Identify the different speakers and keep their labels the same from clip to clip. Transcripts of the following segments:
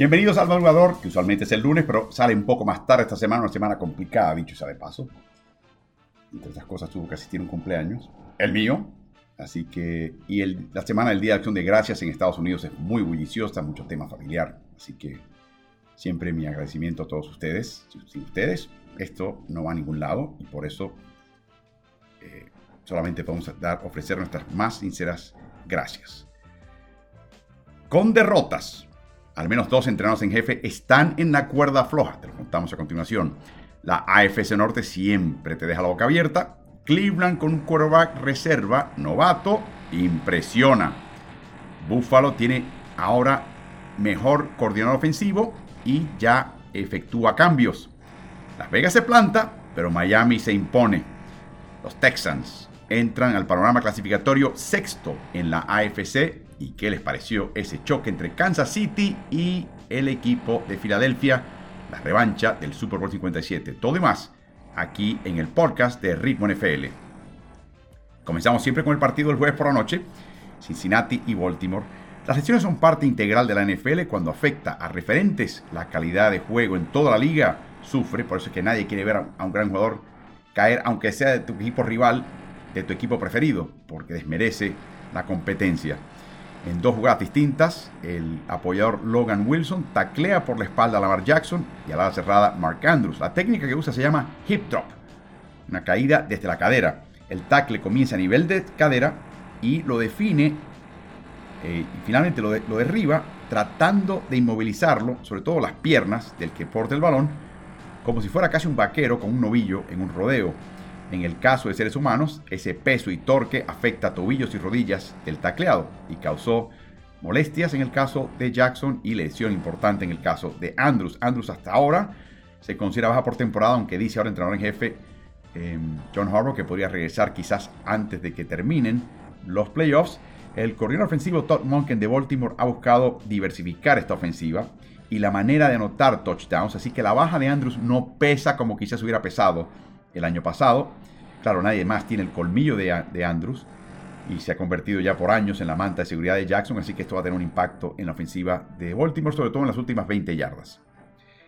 Speaker 1: Bienvenidos al madrugador, que usualmente es el lunes, pero sale un poco más tarde esta semana, una semana complicada, dicho sea de paso. Entre otras cosas, tuvo que asistir un cumpleaños, el mío. Así que, y la semana del Día de Acción de Gracias en Estados Unidos es muy bulliciosa, mucho tema familiar. Así que siempre mi agradecimiento a todos ustedes. Sin ustedes, esto no va a ningún lado y por eso eh, solamente podemos dar, ofrecer nuestras más sinceras gracias. Con derrotas, al menos dos entrenados en jefe están en la cuerda floja. Te lo contamos a continuación. La AFC Norte siempre te deja la boca abierta. Cleveland con un quarterback reserva, novato, impresiona. Buffalo tiene ahora mejor coordinador ofensivo y ya efectúa cambios. Las Vegas se planta, pero Miami se impone. Los Texans entran al panorama clasificatorio sexto en la AFC. ¿Y qué les pareció ese choque entre Kansas City y el equipo de Filadelfia? La revancha del Super Bowl 57. Todo y más aquí en el podcast de Ritmo NFL. Comenzamos siempre con el partido del jueves por la noche. Cincinnati y Baltimore. Las lesiones son parte integral de la NFL cuando afecta a referentes. La calidad de juego en toda la liga sufre, por eso es que nadie quiere ver a un gran jugador caer, aunque sea de tu equipo rival, de tu equipo preferido, porque desmerece la competencia. En dos jugadas distintas, el apoyador Logan Wilson taclea por la espalda a Lamar Jackson y a la cerrada Mark Andrews. La técnica que usa se llama hip drop, una caída desde la cadera. El tackle comienza a nivel de cadera y lo define eh, y finalmente lo, lo derriba tratando de inmovilizarlo, sobre todo las piernas del que porta el balón, como si fuera casi un vaquero con un novillo en un rodeo. En el caso de seres humanos, ese peso y torque afecta a tobillos y rodillas del tacleado y causó molestias en el caso de Jackson y lesión importante en el caso de Andrews. Andrews hasta ahora se considera baja por temporada, aunque dice ahora entrenador en jefe em, John Harbaugh que podría regresar quizás antes de que terminen los playoffs. El corredor ofensivo Todd Monken de Baltimore ha buscado diversificar esta ofensiva y la manera de anotar touchdowns, así que la baja de Andrews no pesa como quizás hubiera pesado el año pasado. Claro, nadie más tiene el colmillo de, Andrews y se ha convertido ya por años en la manta de seguridad de Jackson, así que esto va a tener un impacto en la ofensiva de Baltimore, sobre todo en las últimas 20 yardas.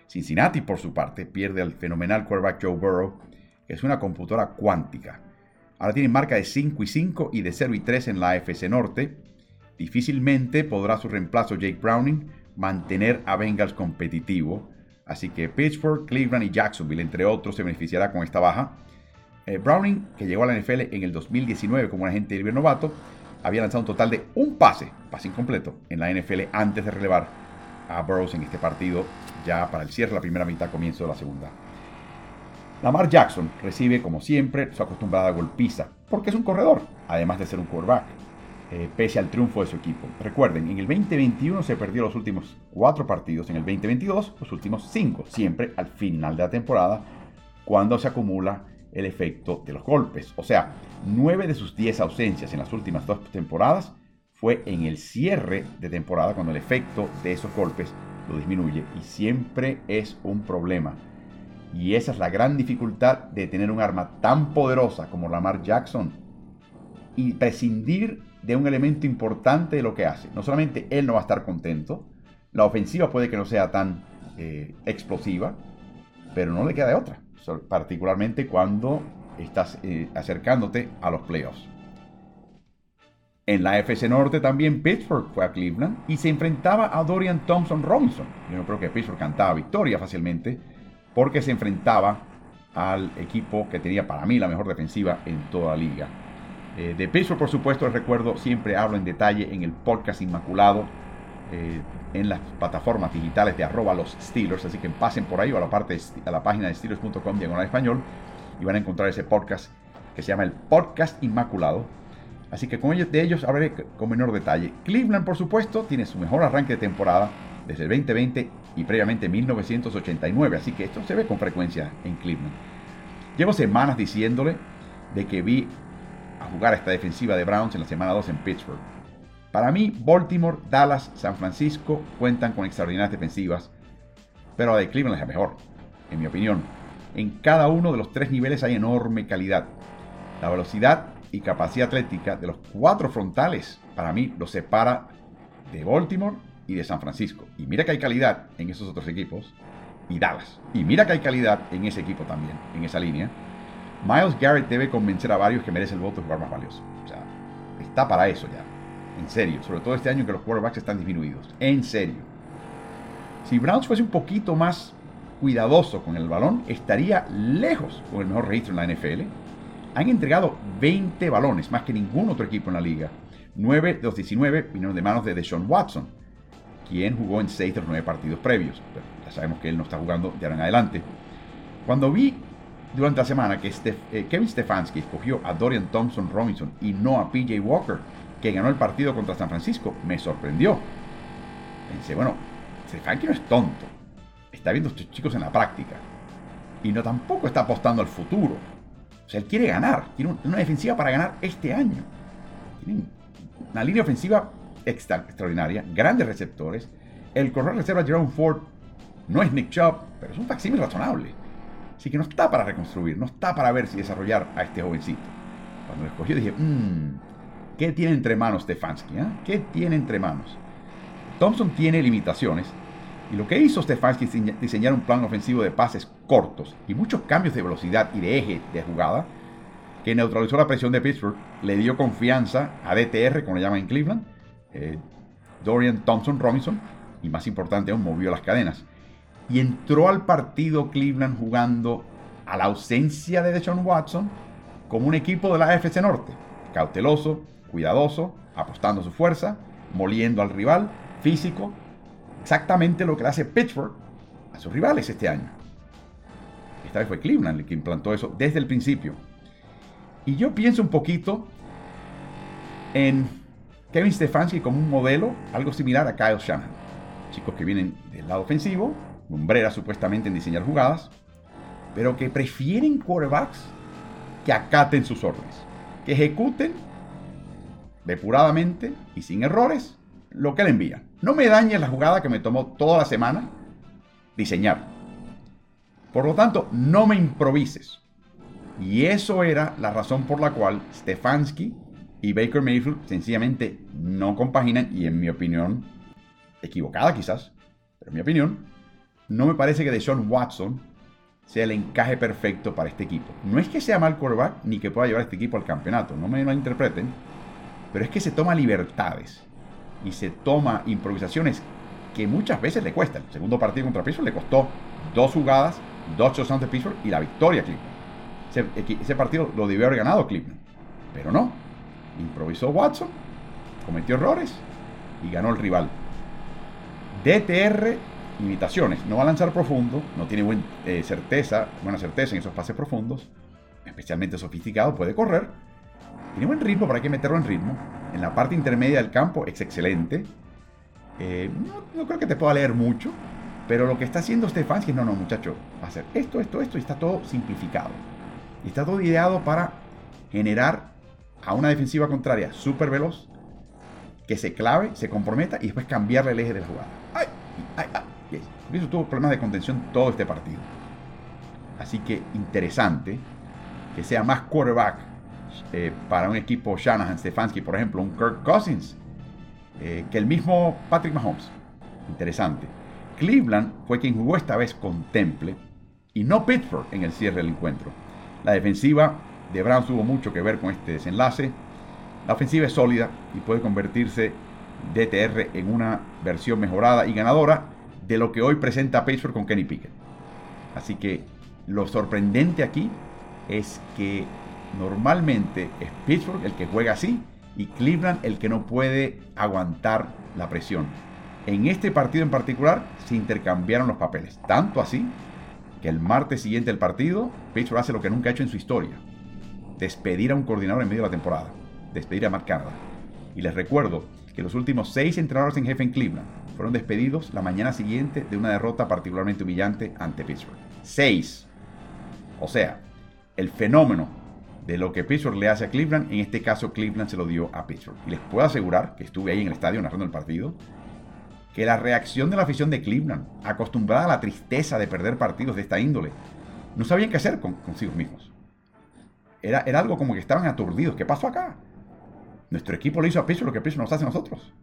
Speaker 1: Cincinnati, por su parte, pierde al fenomenal quarterback Joe Burrow, que es una computadora cuántica. Ahora tiene marca de 5 y 5 y de 0 y 3 en la AFC Norte. Difícilmente podrá su reemplazo Jake Browning mantener a Bengals competitivo. Así que Pittsburgh, Cleveland y Jacksonville, entre otros, se beneficiará con esta baja. Eh, Browning, que llegó a la NFL en el 2019 como un agente libre novato, había lanzado un total de un pase, pase incompleto, en la NFL antes de relevar a Burroughs en este partido, ya para el cierre de la primera mitad, comienzo de la segunda. Lamar Jackson recibe, como siempre, su acostumbrada golpiza, porque es un corredor, además de ser un quarterback, eh, pese al triunfo de su equipo. Recuerden, en el 2021 se perdió los últimos cuatro partidos, en el 2022 los últimos cinco, siempre al final de la temporada, cuando se acumula el efecto de los golpes. O sea, nueve de sus diez ausencias en las últimas dos temporadas fue en el cierre de temporada cuando el efecto de esos golpes lo disminuye y siempre es un problema. Y esa es la gran dificultad de tener un arma tan poderosa como Lamar Jackson y prescindir de un elemento importante de lo que hace. No solamente él no va a estar contento, la ofensiva puede que no sea tan eh, explosiva, pero no le queda de otra particularmente cuando estás eh, acercándote a los playoffs. En la FC Norte también Pittsburgh fue a Cleveland y se enfrentaba a Dorian Thompson Robinson. Yo no creo que Pittsburgh cantaba victoria fácilmente porque se enfrentaba al equipo que tenía para mí la mejor defensiva en toda la liga. Eh, de Pittsburgh, por supuesto, recuerdo, siempre hablo en detalle en el podcast Inmaculado eh, en las plataformas digitales de arroba los Steelers, así que pasen por ahí o a la, parte, a la página de steelers.com diagonal español y van a encontrar ese podcast que se llama el Podcast Inmaculado. Así que con ellos, de ellos hablaré con menor detalle. Cleveland, por supuesto, tiene su mejor arranque de temporada desde el 2020 y previamente 1989, así que esto se ve con frecuencia en Cleveland. Llevo semanas diciéndole de que vi jugar esta defensiva de Browns en la semana 2 en Pittsburgh. Para mí, Baltimore, Dallas, San Francisco cuentan con extraordinarias defensivas, pero la de Cleveland es la mejor, en mi opinión. En cada uno de los tres niveles hay enorme calidad. La velocidad y capacidad atlética de los cuatro frontales, para mí, los separa de Baltimore y de San Francisco. Y mira que hay calidad en esos otros equipos. Y Dallas. Y mira que hay calidad en ese equipo también, en esa línea. Miles Garrett debe convencer a varios que merece el voto de jugar más valioso. O sea, está para eso ya. En serio. Sobre todo este año que los quarterbacks están disminuidos. En serio. Si Browns fuese un poquito más cuidadoso con el balón, estaría lejos con el mejor registro en la NFL. Han entregado 20 balones, más que ningún otro equipo en la liga. 9 de los 19 vinieron de manos de Deshaun Watson, quien jugó en 6 de los 9 partidos previos. Pero ya sabemos que él no está jugando de ahora en adelante. Cuando vi durante la semana que eh, Kevin Stefanski escogió a Dorian Thompson Robinson y no a PJ Walker, que ganó el partido contra San Francisco, me sorprendió. Pensé, bueno, Stefanski no es tonto. Está viendo a estos chicos en la práctica. Y no tampoco está apostando al futuro. O sea, él quiere ganar. Tiene una defensiva para ganar este año. Tienen una línea ofensiva extraordinaria, grandes receptores. El corredor reserva Jerome Ford no es Nick Chubb, pero es un facsímil razonable. Así que no está para reconstruir, no está para ver si desarrollar a este jovencito. Cuando lo escogió dije, mmm, ¿qué tiene entre manos Stefanski? Eh? ¿Qué tiene entre manos? Thompson tiene limitaciones y lo que hizo Stefanski es diseñar un plan ofensivo de pases cortos y muchos cambios de velocidad y de eje de jugada que neutralizó la presión de Pittsburgh, le dio confianza a DTR, como le llaman en Cleveland, eh, Dorian Thompson Robinson, y más importante aún, movió las cadenas. Y entró al partido Cleveland jugando a la ausencia de Deshaun Watson como un equipo de la AFC Norte, cauteloso, cuidadoso, apostando su fuerza, moliendo al rival, físico, exactamente lo que le hace Pittsburgh a sus rivales este año. Esta vez fue Cleveland el que implantó eso desde el principio. Y yo pienso un poquito en Kevin Stefanski como un modelo, algo similar a Kyle Shanahan. Chicos que vienen del lado ofensivo, lumbreras supuestamente en diseñar jugadas, pero que prefieren quarterbacks que acaten sus órdenes, que ejecuten depuradamente y sin errores lo que le envían. No me dañes la jugada que me tomó toda la semana diseñar. Por lo tanto, no me improvises. Y eso era la razón por la cual Stefanski y Baker Mayfield sencillamente no compaginan y en mi opinión, equivocada quizás, pero en mi opinión, no me parece que Deshaun Watson sea el encaje perfecto para este equipo. No es que sea mal quarterback ni que pueda llevar este equipo al campeonato, no me lo interpreten, pero es que se toma libertades y se toma improvisaciones que muchas veces le cuestan. El segundo partido contra Pittsburgh le costó dos jugadas, dos touchdowns de Pittsburgh y la victoria a ese, partido lo debió haber ganado Cleveland. Pero no. Improvisó Watson, cometió errores y ganó el rival. DTR, No va a lanzar profundo, no tiene eh, certeza, buena certeza en esos pases profundos. Especialmente sofisticado, puede correr. Tiene buen ritmo, pero hay que meterlo en ritmo. En la parte intermedia del campo es excelente. Eh, no, creo que te pueda leer mucho, pero lo que está haciendo Stefanski es, no, no, muchacho, hacer esto, esto, esto, y está todo simplificado. Está todo ideado para generar a una defensiva contraria súper veloz, que se clave, se comprometa y después cambiarle el eje de la jugada. ¡Ay! ¡Ay! ¡Ay! Eso tuvo problemas de contención todo este partido. Así que interesante que sea más quarterback eh, para un equipo Shanahan, Stefanski, por ejemplo, un Kirk Cousins, eh, que el mismo Patrick Mahomes. Interesante. Cleveland fue quien jugó esta vez con Temple y no Pittsburgh en el cierre del encuentro. La defensiva de Browns tuvo mucho que ver con este desenlace. La ofensiva es sólida y puede convertirse DTR en una versión mejorada y ganadora de lo que hoy presenta Pittsburgh con Kenny Pickett. Así que lo sorprendente aquí es que normalmente es Pittsburgh el que juega así y Cleveland el que no puede aguantar la presión. En este partido en particular se intercambiaron los papeles, tanto así que el martes siguiente del partido, Pittsburgh hace lo que nunca ha hecho en su historia. Despedir a un coordinador en medio de la temporada. Despedir a Mark Canada. Y les recuerdo que los últimos seis entrenadores en jefe en Cleveland fueron despedidos la mañana siguiente de una derrota particularmente humillante ante Pittsburgh. Seis. O sea, el fenómeno de lo que Pittsburgh le hace a Cleveland, en este caso Cleveland se lo dio a Pittsburgh. Y les puedo asegurar que estuve ahí en el estadio narrando el partido que la reacción de la afición de Cleveland, acostumbrada a la tristeza de perder partidos de esta índole, no sabían qué hacer con, consigo mismos. Era, era, algo como que estaban aturdidos. ¿Qué pasó acá? Nuestro equipo le hizo a Pittsburgh lo que Pittsburgh nos hace a nosotros.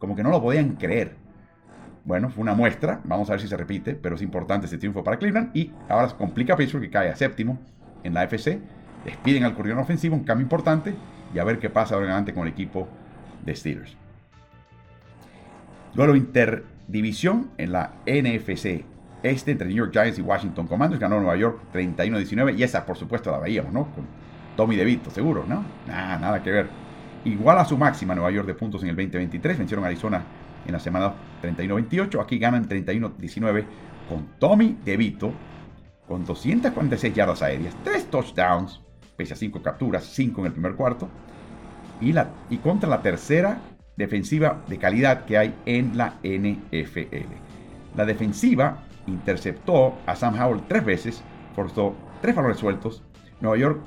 Speaker 1: Como que no lo podían creer. bueno, fue una muestra, vamos a ver si se repite, pero es importante ese triunfo para Cleveland y ahora complica Pittsburgh que cae a séptimo en la FC, despiden al corredor ofensivo, un cambio importante y a ver qué pasa ahora adelante con el equipo de Steelers. Luego interdivisión en la NFC este entre New York Giants y Washington Commanders ganó Nueva York 31-19 y esa por supuesto la veíamos, ¿no? Con Tommy DeVito, seguro, ¿no? Nada, nada que ver. Igual a su máxima Nueva York de puntos en el 2023, vencieron a Arizona en la semana 31-28, aquí ganan 31-19 con Tommy DeVito con 246 yardas aéreas, 3 touchdowns, pese a 5 capturas, 5 en el primer cuarto, y, la, y contra la tercera defensiva de calidad que hay en la NFL. La defensiva interceptó a Sam Howell tres veces, forzó tres valores sueltos. Nueva York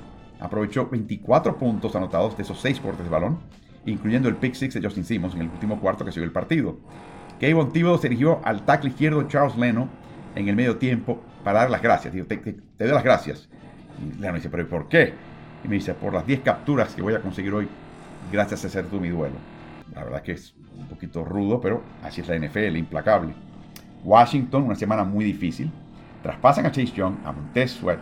Speaker 1: aprovechó 24 puntos anotados de esos seis cortes de balón, incluyendo el pick six de Justin Simmons en el último cuarto que siguió el partido. Kevin Thibodeau se dirigió al tackle izquierdo Charles Leno en el medio tiempo para dar las gracias. Digo, te, doy las gracias. Y Leno dice, pero ¿por qué? Y me dice, por las 10 capturas que voy a conseguir hoy gracias a hacer tú mi duelo. La verdad que es un poquito rudo, pero así es la NFL, implacable. Washington, una semana muy difícil. Traspasan a Chase Young, a Montez Sweat,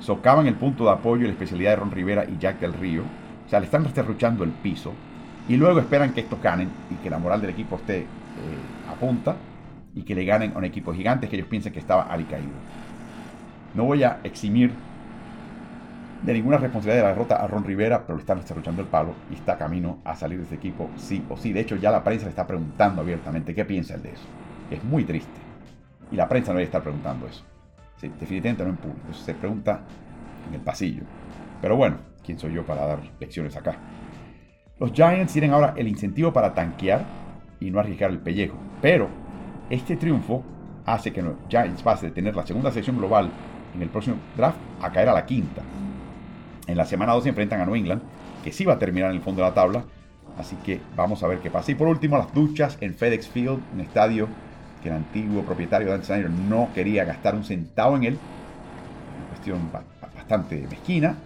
Speaker 1: socavan el punto de apoyo y la especialidad de Ron Rivera y Jack del Río. O sea, le están resterruchando el piso. Y luego esperan que estos ganen y que la moral del equipo esté eh, a punta y que le ganen a un equipo gigante que ellos piensen que estaba alicaído. No voy a eximir de ninguna responsabilidad de la derrota a Ron Rivera, pero le están resterruchando el palo y está camino a salir de ese equipo sí o sí. De hecho, ya la prensa le está preguntando abiertamente qué piensa él de eso. Es muy triste. Y la prensa no debe estar preguntando eso. Definitivamente no en público. se pregunta en el pasillo. Pero bueno, ¿quién soy yo para dar lecciones acá? Los Giants tienen ahora el incentivo para tanquear y no arriesgar el pellejo. Pero este triunfo hace que los Giants pase de tener la segunda sección global en el próximo draft a caer a la quinta. En la semana 2 se enfrentan a New England, que sí va a terminar en el fondo de la tabla. Así que vamos a ver qué pasa. Y por último, las duchas en FedEx Field, un estadio que el antiguo propietario Dan Snyder no quería gastar un centavo en él. Una cuestión bastante mezquina,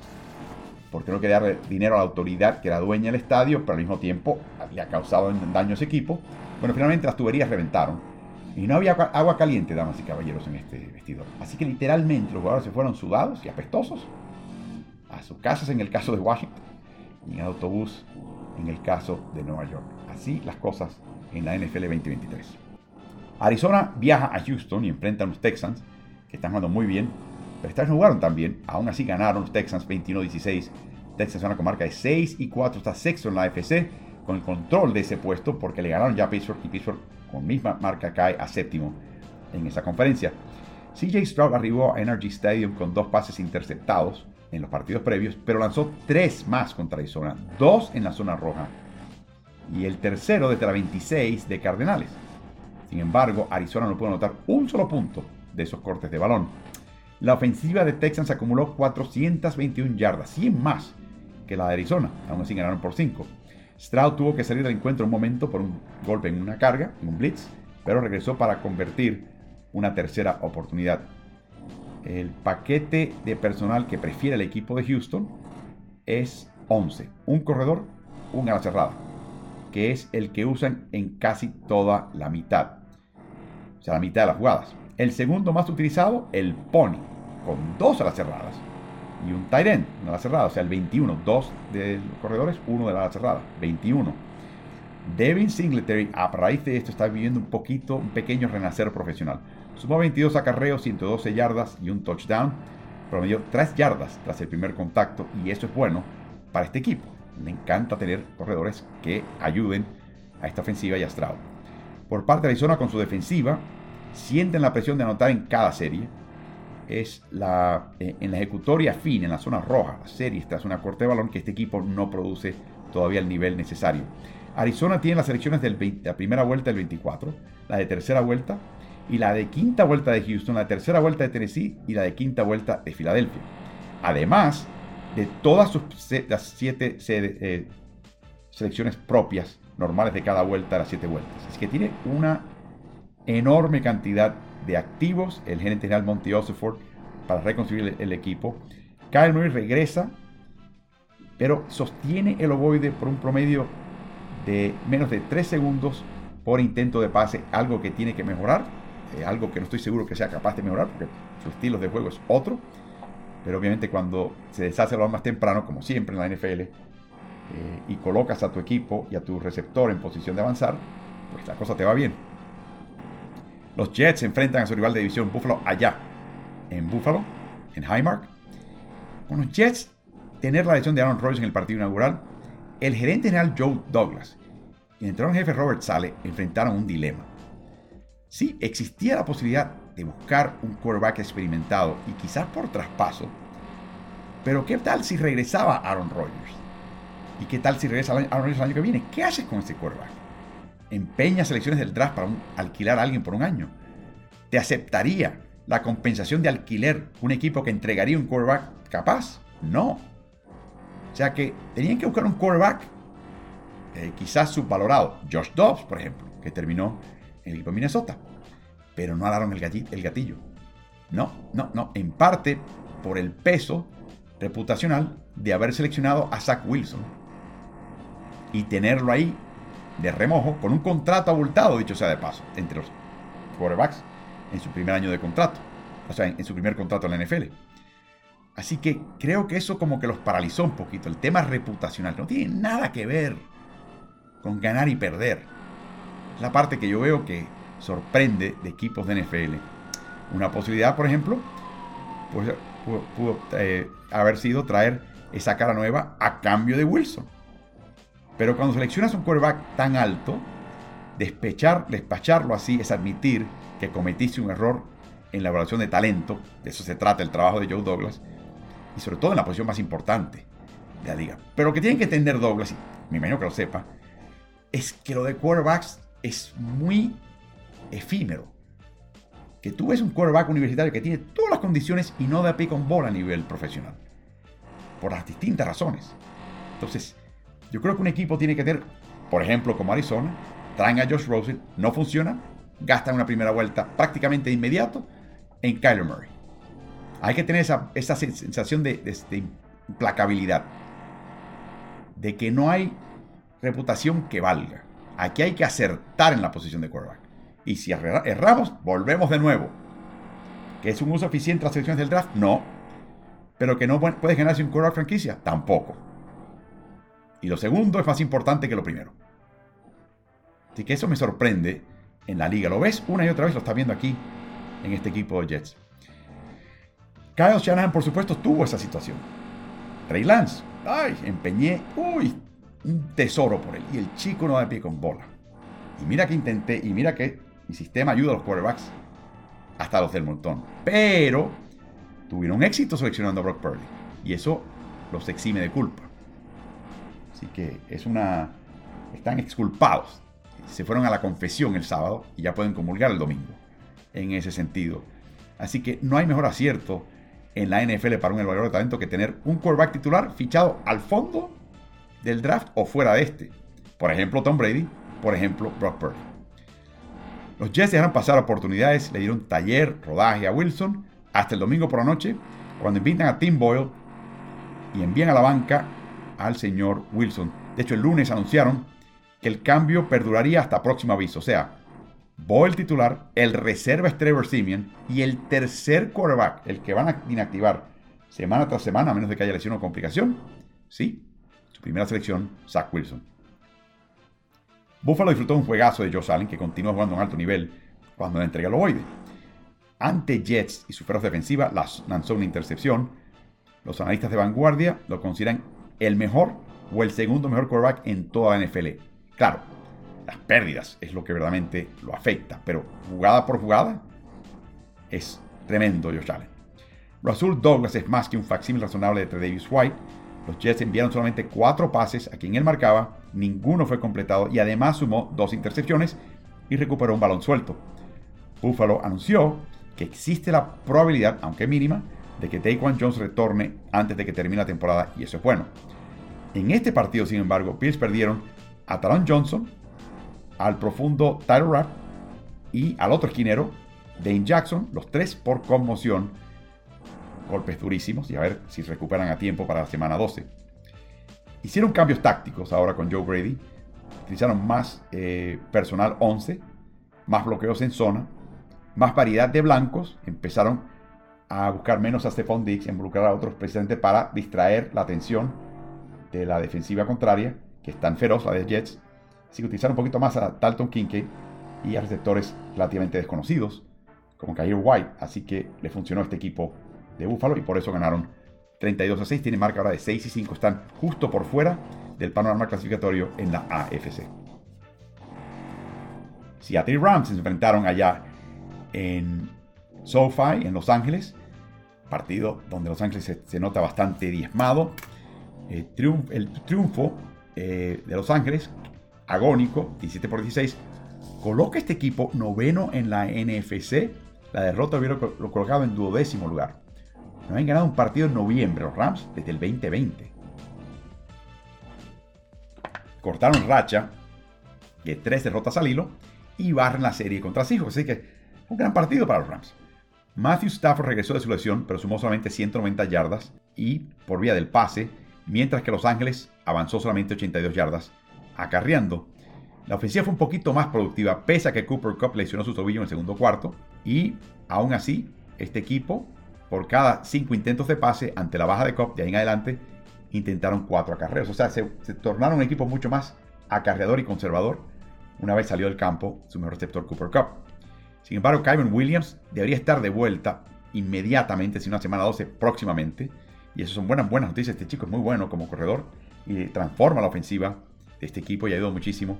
Speaker 1: porque no quería darle dinero a la autoridad que era dueña del estadio, pero al mismo tiempo había causado daño a ese equipo. Bueno, finalmente las tuberías reventaron y no había agua caliente, damas y caballeros, en este vestidor. Así que literalmente los jugadores se fueron sudados y apestosos a sus casas en el caso de Washington y en autobús en el caso de Nueva York. Así las cosas en la NFL 2023. Arizona viaja a Houston y enfrenta a los Texans, que están jugando muy bien, pero esta vez no jugaron tan. Aún así ganaron los Texans 21-16. Texas es una comarca de 6 y 4, está sexto en la AFC con el control de ese puesto porque le ganaron ya a Pittsburgh y Pittsburgh con misma marca cae a séptimo en esa conferencia. CJ Stroud arribó a Energy Stadium con dos pases interceptados en los partidos previos, pero lanzó tres más contra Arizona, dos en la zona roja y el tercero desde la 26 de Cardenales. Sin embargo, Arizona no pudo anotar un solo punto de esos cortes de balón. La ofensiva de Texans acumuló 421 yardas, 100 más que la de Arizona, aún así ganaron por 5. Stroud tuvo que salir del encuentro un momento por un golpe en una carga, en un blitz, pero regresó para convertir una tercera oportunidad. El paquete de personal que prefiere el equipo de Houston es 11. Un corredor, un ala cerrada, que es el que usan en casi toda la mitad o sea, la mitad de las jugadas. El segundo más utilizado, el Pony, con dos alas cerradas. Y un end, una ala cerrada, o sea, el 21. Dos de los corredores, uno de la ala cerrada, 21. Devin Singletary, a raíz de esto, está viviendo un poquito, un pequeño renacer profesional. Sumó 22 acarreos, 112 yardas y un touchdown. Promedió 3 yardas tras el primer contacto y eso es bueno para este equipo. Le encanta tener corredores que ayuden a esta ofensiva y a Stroud por parte de Arizona con su defensiva, sienten la presión de anotar en cada serie. Es la, eh, en la ejecutoria fin, en la zona roja, la serie, es una corte de balón que este equipo no produce todavía el nivel necesario. Arizona tiene las selecciones de la primera vuelta del 24, la de tercera vuelta y la de quinta vuelta de Houston, la tercera vuelta de Tennessee y la de quinta vuelta de Filadelfia. Además de todas sus las siete eh, selecciones propias normales de cada vuelta a las siete vueltas. Así que tiene una enorme cantidad de activos el gerente general Monty Osiford para reconstruir el, equipo. Kyle Murray regresa, pero sostiene el ovoide por un promedio de menos de 3 segundos por intento de pase, algo que tiene que mejorar, eh, algo que no estoy seguro que sea capaz de mejorar, porque su estilo de juego es otro. Pero obviamente cuando se deshace lo más temprano, como siempre en la NFL, eh, y colocas a tu equipo y a tu receptor en posición de avanzar, pues la cosa te va bien. Los Jets se enfrentan a su rival de división Buffalo allá, en Buffalo, en Highmark. Con los Jets, tener la lesión de Aaron Rodgers en el partido inaugural, el gerente general Joe Douglas y el entrenador jefe Robert Sale enfrentaron un dilema. Sí, existía la posibilidad de buscar un quarterback experimentado y quizás por traspaso, pero ¿qué tal si regresaba Aaron Rodgers? ¿Y qué tal si regresa Aaron Rodgers el año que viene? ¿Qué haces con este quarterback? ¿Empeñas selecciones del draft para alquilar a alguien por un año? ¿Te aceptaría la compensación de alquiler un equipo que entregaría un quarterback capaz? No. O sea que tenían que buscar un quarterback eh, quizás subvalorado. Josh Dobbs, por ejemplo, que terminó en el equipo de Minnesota. Pero no alaron el, el gatillo. No, no, no. En parte por el peso reputacional de haber seleccionado a Zach Wilson y tenerlo ahí de remojo con un contrato abultado, dicho sea de paso, entre los quarterbacks en su primer año de contrato, o sea, en, su primer contrato en la NFL. Así que creo que eso como que los paralizó un poquito. El tema reputacional no tiene nada que ver con ganar y perder. Es la parte que yo veo que sorprende de equipos de NFL. Una posibilidad, por ejemplo, pues, pudo, eh, haber sido traer esa cara nueva a cambio de Wilson. Pero cuando seleccionas un quarterback tan alto, despechar, despacharlo así es admitir que cometiste un error en la evaluación de talento. De eso se trata el trabajo de Joe Douglas. Y sobre todo en la posición más importante de la liga. Pero lo que tienen que entender Douglas, y me imagino que lo sepa, es que lo de quarterbacks es muy efímero. Que tú ves un quarterback universitario que tiene todas las condiciones y no da pie con bola a nivel profesional. Por las distintas razones. Entonces, yo creo que un equipo tiene que tener, por ejemplo, como Arizona, traen a Josh Rosen, no funciona, gastan una primera vuelta prácticamente de inmediato en Kyler Murray. Hay que tener esa, sensación de, de implacabilidad, de que no hay reputación que valga. Aquí hay que acertar en la posición de quarterback. Y si erramos, volvemos de nuevo. ¿Que es un uso eficiente de las selecciones del draft? No. Pero que no puedes ganarse un quarterback franquicia? Tampoco. Y lo segundo es más importante que lo primero. Así que eso me sorprende en la liga. Lo ves una y otra vez, lo estás viendo aquí en este equipo de Jets. Kyle Shanahan, por supuesto, tuvo esa situación. Trey Lance, ay, empeñé, uy, un tesoro por él. Y el chico no da pie con bola. Y mira que intenté, y mira que mi sistema ayuda a los quarterbacks hasta los del montón. Pero tuvieron éxito seleccionando a Brock Purdy. Y eso los exime de culpa. Así que es una. Están exculpados. Se fueron a la confesión el sábado y ya pueden comulgar el domingo. En ese sentido. Así que no hay mejor acierto en la NFL para un evaluador de talento que tener un quarterback titular fichado al fondo del draft o fuera de este. Por ejemplo, Tom Brady, por ejemplo, Brock Purdy. Los Jets dejaron pasar oportunidades, le dieron taller, rodaje a Wilson hasta el domingo por la noche, cuando invitan a Tim Boyle y envían a la banca al señor Wilson. De hecho, el lunes anunciaron que el cambio perduraría hasta próximo aviso. O sea, Boyle titular, el reserva es Trevor Simeon y el tercer quarterback, el que van a inactivar semana tras semana, a menos de que haya lesión o complicación, sí, primera selección, Zach Wilson. Buffalo disfrutó un juegazo de Joe Allen que continúa jugando a un alto nivel cuando le entrega el ovoide. Ante Jets y su feroz defensiva lanzó una intercepción. Los analistas de vanguardia lo consideran el mejor o el segundo mejor quarterback en toda la NFL. Claro, las pérdidas es lo que verdaderamente lo afecta, pero jugada por jugada es tremendo Josh Allen. Rasul Douglas es más que un facsímil razonable de Davis White, los Jets enviaron solamente cuatro pases a quien él marcaba, ninguno fue completado y además sumó dos intercepciones y recuperó un balón suelto. Buffalo anunció que existe la probabilidad, aunque mínima, de que Taekwon Jones retorne antes de que termine la temporada y eso es bueno. En este partido, sin embargo, Bills perdieron a Taron Johnson, al profundo Tyler Rapp y al otro esquinero, Dane Jackson, los tres por conmoción golpes durísimos y a ver si recuperan a tiempo para la semana 12. Hicieron cambios tácticos ahora con Joe Brady utilizaron más eh, personal 11, más bloqueos en zona, más variedad de blancos, empezaron a buscar menos a Stephon Diggs, involucrar a otros precisamente para distraer la atención de la defensiva contraria, que es tan feroz, la de Jets. Así que utilizaron un poquito más a Dalton Kincaid y a receptores relativamente desconocidos, como Kair White. Así que le funcionó este equipo de Buffalo y por eso ganaron 32 a 6. Tiene marca ahora de 6 y 5. Están justo por fuera del panorama clasificatorio en la AFC. Seattle Rams se enfrentaron allá en SoFi, en Los Ángeles. Partido donde Los Ángeles se, nota bastante diezmado. Eh, el triunfo eh, de Los Ángeles, agónico, 17 por 16, coloca este equipo noveno en la NFC. La derrota hubiera lo colocado en duodécimo lugar. No habían ganado un partido en noviembre los Rams desde el 2020. Cortaron racha de tres derrotas al hilo y barren la serie contra Seahawks. Así que un gran partido para los Rams. Matthew Stafford regresó de su lesión, pero sumó solamente 190 yardas y por vía del pase, mientras que Los Ángeles avanzó solamente 82 yardas, acarreando. La ofensiva fue un poquito más productiva, pese a que Cooper Cup lesionó su tobillo en el segundo cuarto, y aún así, este equipo, por cada cinco intentos de pase, ante la baja de Cup de ahí en adelante, intentaron cuatro acarreos. O sea, se, se tornaron un equipo mucho más acarreador y conservador una vez salió del campo su mejor receptor Cooper Cup. Sin embargo, Kyron Williams debería estar de vuelta inmediatamente, si una semana 12 próximamente. Y eso son buenas, buenas noticias. Este chico es muy bueno como corredor y transforma la ofensiva de este equipo y ayudó muchísimo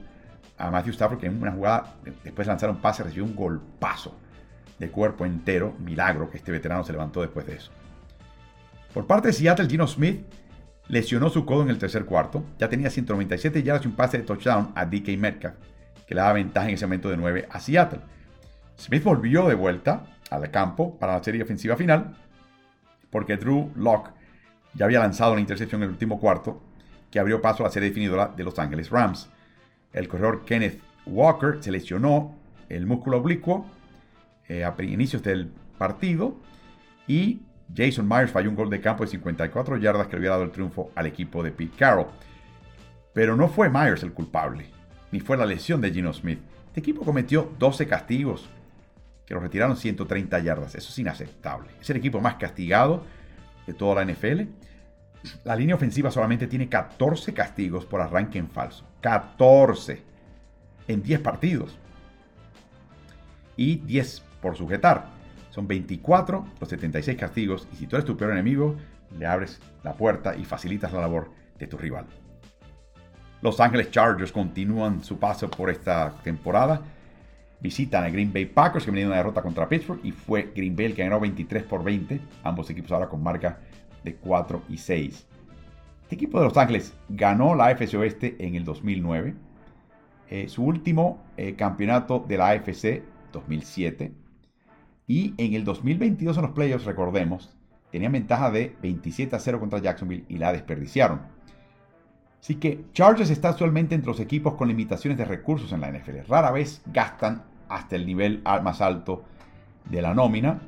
Speaker 1: a Matthew Stafford, que en una jugada, después de lanzar un pase, recibió un golpazo de cuerpo entero. Milagro que este veterano se levantó después de eso. Por parte de Seattle, Gino Smith lesionó su codo en el tercer cuarto. Ya tenía 197 yardas y un pase de touchdown a DK Metcalf, que le daba ventaja en ese momento de 9 a Seattle. Smith volvió de vuelta al campo para la serie ofensiva final, porque Drew Locke ya había lanzado una intercepción en el último cuarto que abrió paso a la serie definidora de Los Ángeles Rams. El corredor Kenneth Walker se lesionó el músculo oblicuo eh, a inicios del partido y Jason Myers falló un gol de campo de 54 yardas que le había dado el triunfo al equipo de Pete Carroll. Pero no fue Myers el culpable, ni fue la lesión de Gino Smith. Este equipo cometió 12 castigos que lo retiraron 130 yardas. Eso es inaceptable. Es el equipo más castigado de toda la NFL. La línea ofensiva solamente tiene 14 castigos por arranque en falso. 14 en 10 partidos. Y 10 por sujetar. Son 24 los 76 castigos y si tú eres tu peor enemigo, le abres la puerta y facilitas la labor de tu rival. Los Ángeles Chargers continúan su paso por esta temporada. Visitan a Green Bay Packers que venían una derrota contra Pittsburgh y fue Green Bay el que ganó 23 por 20. Ambos equipos ahora con marca de 4 y 6. Este equipo de Los Ángeles ganó la AFC Oeste en el 2009. Eh, su último eh, campeonato de la AFC 2007 y en el 2022 en los playoffs, recordemos, tenían ventaja de 27 a 0 contra Jacksonville y la desperdiciaron. Así que Chargers está actualmente entre los equipos con limitaciones de recursos en la NFL. Rara vez gastan hasta el nivel más alto de la nómina.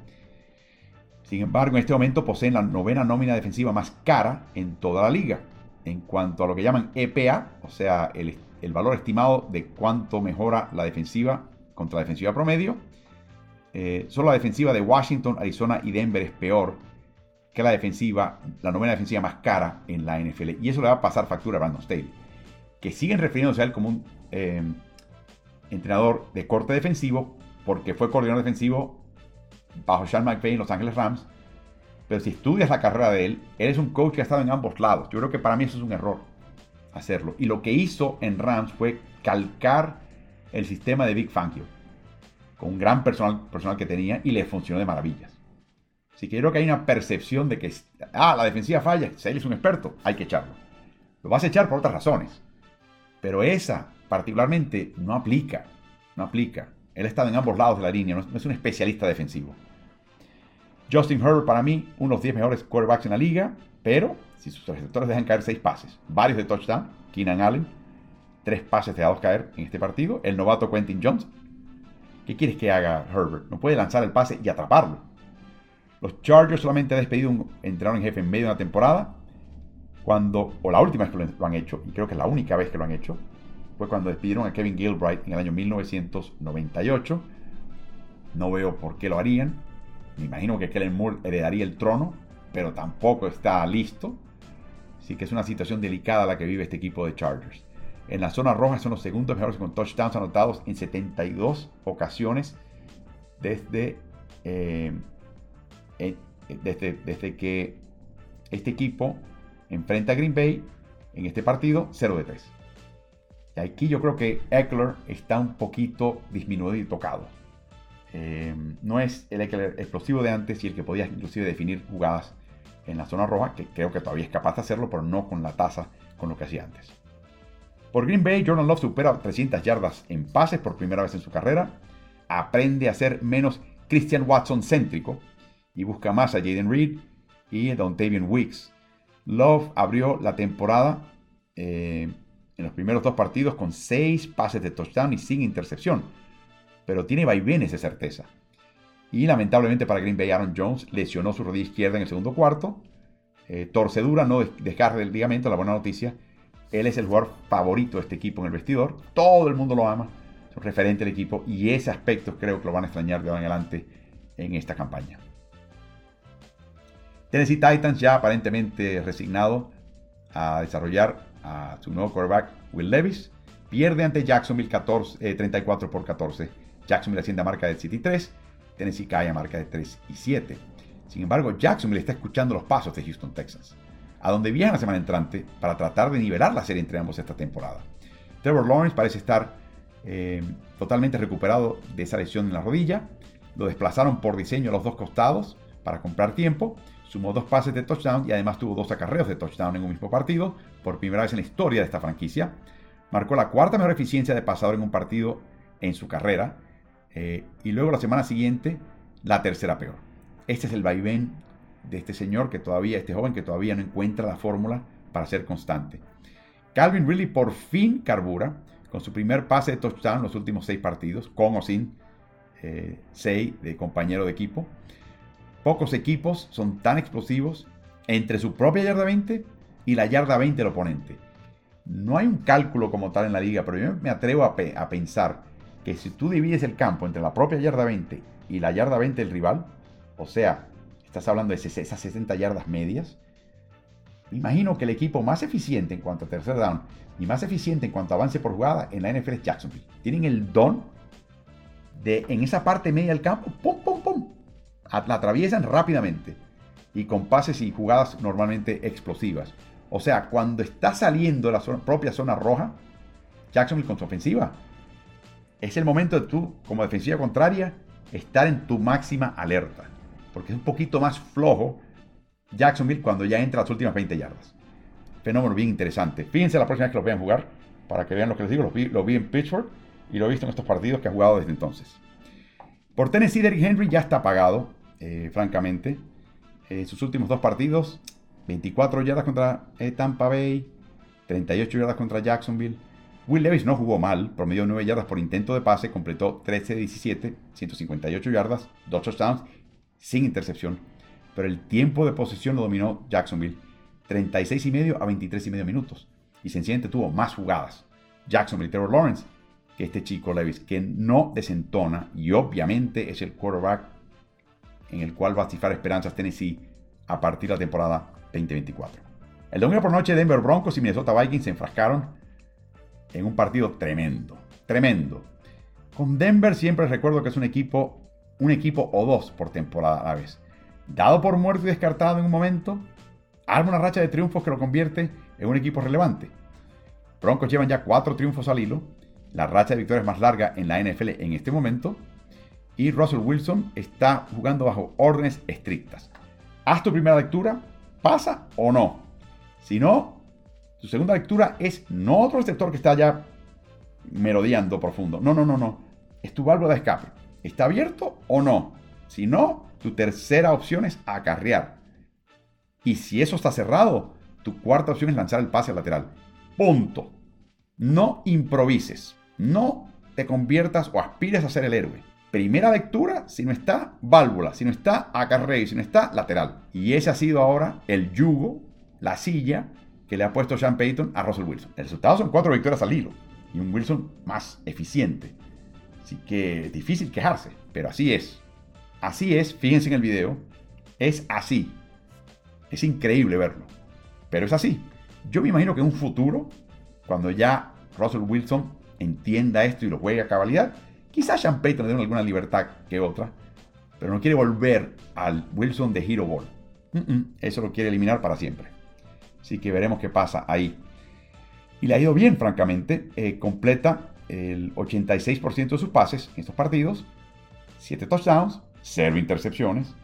Speaker 1: Sin embargo, en este momento poseen la novena nómina defensiva más cara en toda la liga. En cuanto a lo que llaman EPA, o sea, el, valor estimado de cuánto mejora la defensiva contra la defensiva promedio, eh, solo la defensiva de Washington, Arizona y Denver es peor que la defensiva, la novena defensiva más cara en la NFL. Y eso le va a pasar factura a Brandon Staley. Que siguen refiriéndose a él como un eh, entrenador de corte defensivo, porque fue coordinador defensivo bajo Sean McVay en Los Ángeles Rams. Pero si estudias la carrera de él, él es un coach que ha estado en ambos lados. Yo creo que para mí eso es un error hacerlo. Y lo que hizo en Rams fue calcar el sistema de Big Fangio un gran personal, personal que tenía y le funcionó de maravillas. Yo creo que hay una percepción de que, ah, la defensiva falla, si él es un experto, hay que echarlo. Lo vas a echar por otras razones. Pero esa particularmente no aplica, no aplica. Él ha estado en ambos lados de la línea, no es un especialista defensivo. Justin Herbert para mí, uno de los 10 mejores quarterbacks en la liga, pero si sus receptores dejan caer 6 pases, varios de touchdown, Keenan Allen, 3 pases dejados caer en este partido, el novato Quentin Jones, ¿Qué quieres que haga Herbert? No puede lanzar el pase y atraparlo. Los Chargers solamente han despedido un entrenador en jefe en medio de una temporada, cuando, o la última vez que lo han hecho, y creo que es la única vez que lo han hecho, fue cuando despidieron a Kevin Gilbright en el año 1998. No veo por qué lo harían. Me imagino que Kellen Moore heredaría el trono, pero tampoco está listo. Así que es una situación delicada la que vive este equipo de Chargers. En la zona roja son los segundos mejores con touchdowns anotados en 72 ocasiones desde, eh, eh, desde, desde que este equipo enfrenta a Green Bay en este partido 0 de 3. Y aquí yo creo que Eckler está un poquito disminuido y tocado. Eh, no es el Eckler explosivo de antes y el que podía inclusive definir jugadas en la zona roja, que creo que todavía es capaz de hacerlo, pero no con la tasa con lo que hacía antes. Por Green Bay, Jordan Love supera 300 yardas en pases por primera vez en su carrera, aprende a ser menos Christian Watson céntrico y busca más a Jaden Reed y a Dontavian Weeks. Love abrió la temporada eh, en los primeros dos partidos con seis pases de touchdown y sin intercepción. Pero tiene vaivenes de certeza. Y lamentablemente para Green Bay, Aaron Jones lesionó su rodilla izquierda en el segundo cuarto. Eh, torcedura, no desgarre del ligamento, la buena noticia. Él es el jugador favorito de este equipo en el vestidor. Todo el mundo lo ama. Es un referente del equipo. Y ese aspecto creo que lo van a extrañar de ahora en adelante en esta campaña. Tennessee Titans ya aparentemente resignado a desarrollar a su nuevo quarterback Will Levis. Pierde ante Jacksonville 14, 34 eh, por 14. Jacksonville asciende a marca de 7 y 3. Tennessee cae a marca de 3 y 7. Sin embargo, Jacksonville está escuchando los pasos de Houston Texans, a donde viajan la semana entrante para tratar de nivelar la serie entre ambos esta temporada. Trevor Lawrence parece estar eh, totalmente recuperado de esa lesión en la rodilla. Lo desplazaron por diseño a los dos costados para comprar tiempo Sumó dos pases de touchdown y además tuvo dos acarreos de touchdown en un mismo partido, por primera vez en la historia de esta franquicia. Marcó la cuarta mejor eficiencia de pasador en un partido en su carrera. Eh, y luego la semana siguiente, la tercera peor. Este es el vaivén de este señor que todavía, este joven que todavía no encuentra la fórmula para ser constante. Calvin Ridley por fin carbura con su primer pase de touchdown en los últimos seis partidos, con o sin eh, de compañero de equipo. Pocos equipos son tan explosivos entre su propia yarda 20 y la yarda 20 del oponente. No hay un cálculo como tal en la liga, pero yo me atrevo a, pensar que si tú divides el campo entre la propia yarda 20 y la yarda 20 del rival, o sea, estás hablando de esas 60 yardas medias, me imagino que el equipo más eficiente en cuanto a tercer down y más eficiente en cuanto a avance por jugada en la NFL es Jacksonville. Tienen el don de en esa parte media del campo, pum, pum, pum, la atraviesan rápidamente y con pases y jugadas normalmente explosivas. O sea, cuando está saliendo la propia zona roja, Jacksonville con su ofensiva, es el momento de tú, como defensiva contraria, estar en tu máxima alerta. Porque es un poquito más flojo Jacksonville cuando ya entra las últimas 20 yardas. Fenómeno bien interesante. Fíjense la próxima vez que los vean jugar, para que vean lo que les digo. Lo vi, en Pittsburgh y lo he visto en estos partidos que ha jugado desde entonces. Por Tennessee, Derrick Henry ya está pagado, eh, francamente. En sus últimos dos partidos, 24 yardas contra eh, Tampa Bay, 38 yardas contra Jacksonville. Will Levis no jugó mal, promedió 9 yardas por intento de pase, completó 13 de 17, 158 yardas, 2 touchdowns, sin intercepción. Pero el tiempo de posesión lo dominó Jacksonville, 36 y medio a 23 y medio minutos. Y sencillamente tuvo más jugadas. Jacksonville, Trevor Lawrence, que este chico Levis, que no desentona y obviamente es el quarterback en el cual va a cifrar esperanzas Tennessee a partir de la temporada 2024. El domingo por noche Denver Broncos y Minnesota Vikings se enfrascaron en un partido tremendo, tremendo. Con Denver siempre recuerdo que es un equipo, un equipo o dos por temporada a la vez. Dado por muerto y descartado en un momento, arma una racha de triunfos que lo convierte en un equipo relevante. Broncos llevan ya cuatro triunfos al hilo la racha de victorias más larga en la NFL en este momento. Y Russell Wilson está jugando bajo órdenes estrictas. Haz tu primera lectura, pasa o no. Si no, tu segunda lectura es no otro receptor que está ya merodeando profundo. No, no, no, no. Es tu válvula de escape. ¿Está abierto o no? Si no, tu tercera opción es acarrear. Y si eso está cerrado, tu cuarta opción es lanzar el pase lateral. Punto. No improvises. No te conviertas o aspires a ser el héroe. Primera lectura, si no está, válvula, si no está, acarreo, si no está, lateral. Y ese ha sido ahora el yugo, la silla que le ha puesto Sean Payton a Russell Wilson. El resultado son cuatro victorias al hilo. y un Wilson más eficiente. Así que es difícil quejarse, pero así es. Así es, fíjense en el video, es así. Es increíble verlo, pero es así. Yo me imagino que en un futuro, cuando ya Russell Wilson entienda esto y lo juegue a cabalidad, quizás Sean Payton le alguna libertad que otra, pero no quiere volver al Wilson de Hero Ball. eso lo quiere eliminar para siempre. Así que veremos qué pasa ahí. Y le ha ido bien, francamente. Eh, completa el 86% de sus pases en estos partidos. 7 touchdowns, 0 intercepciones.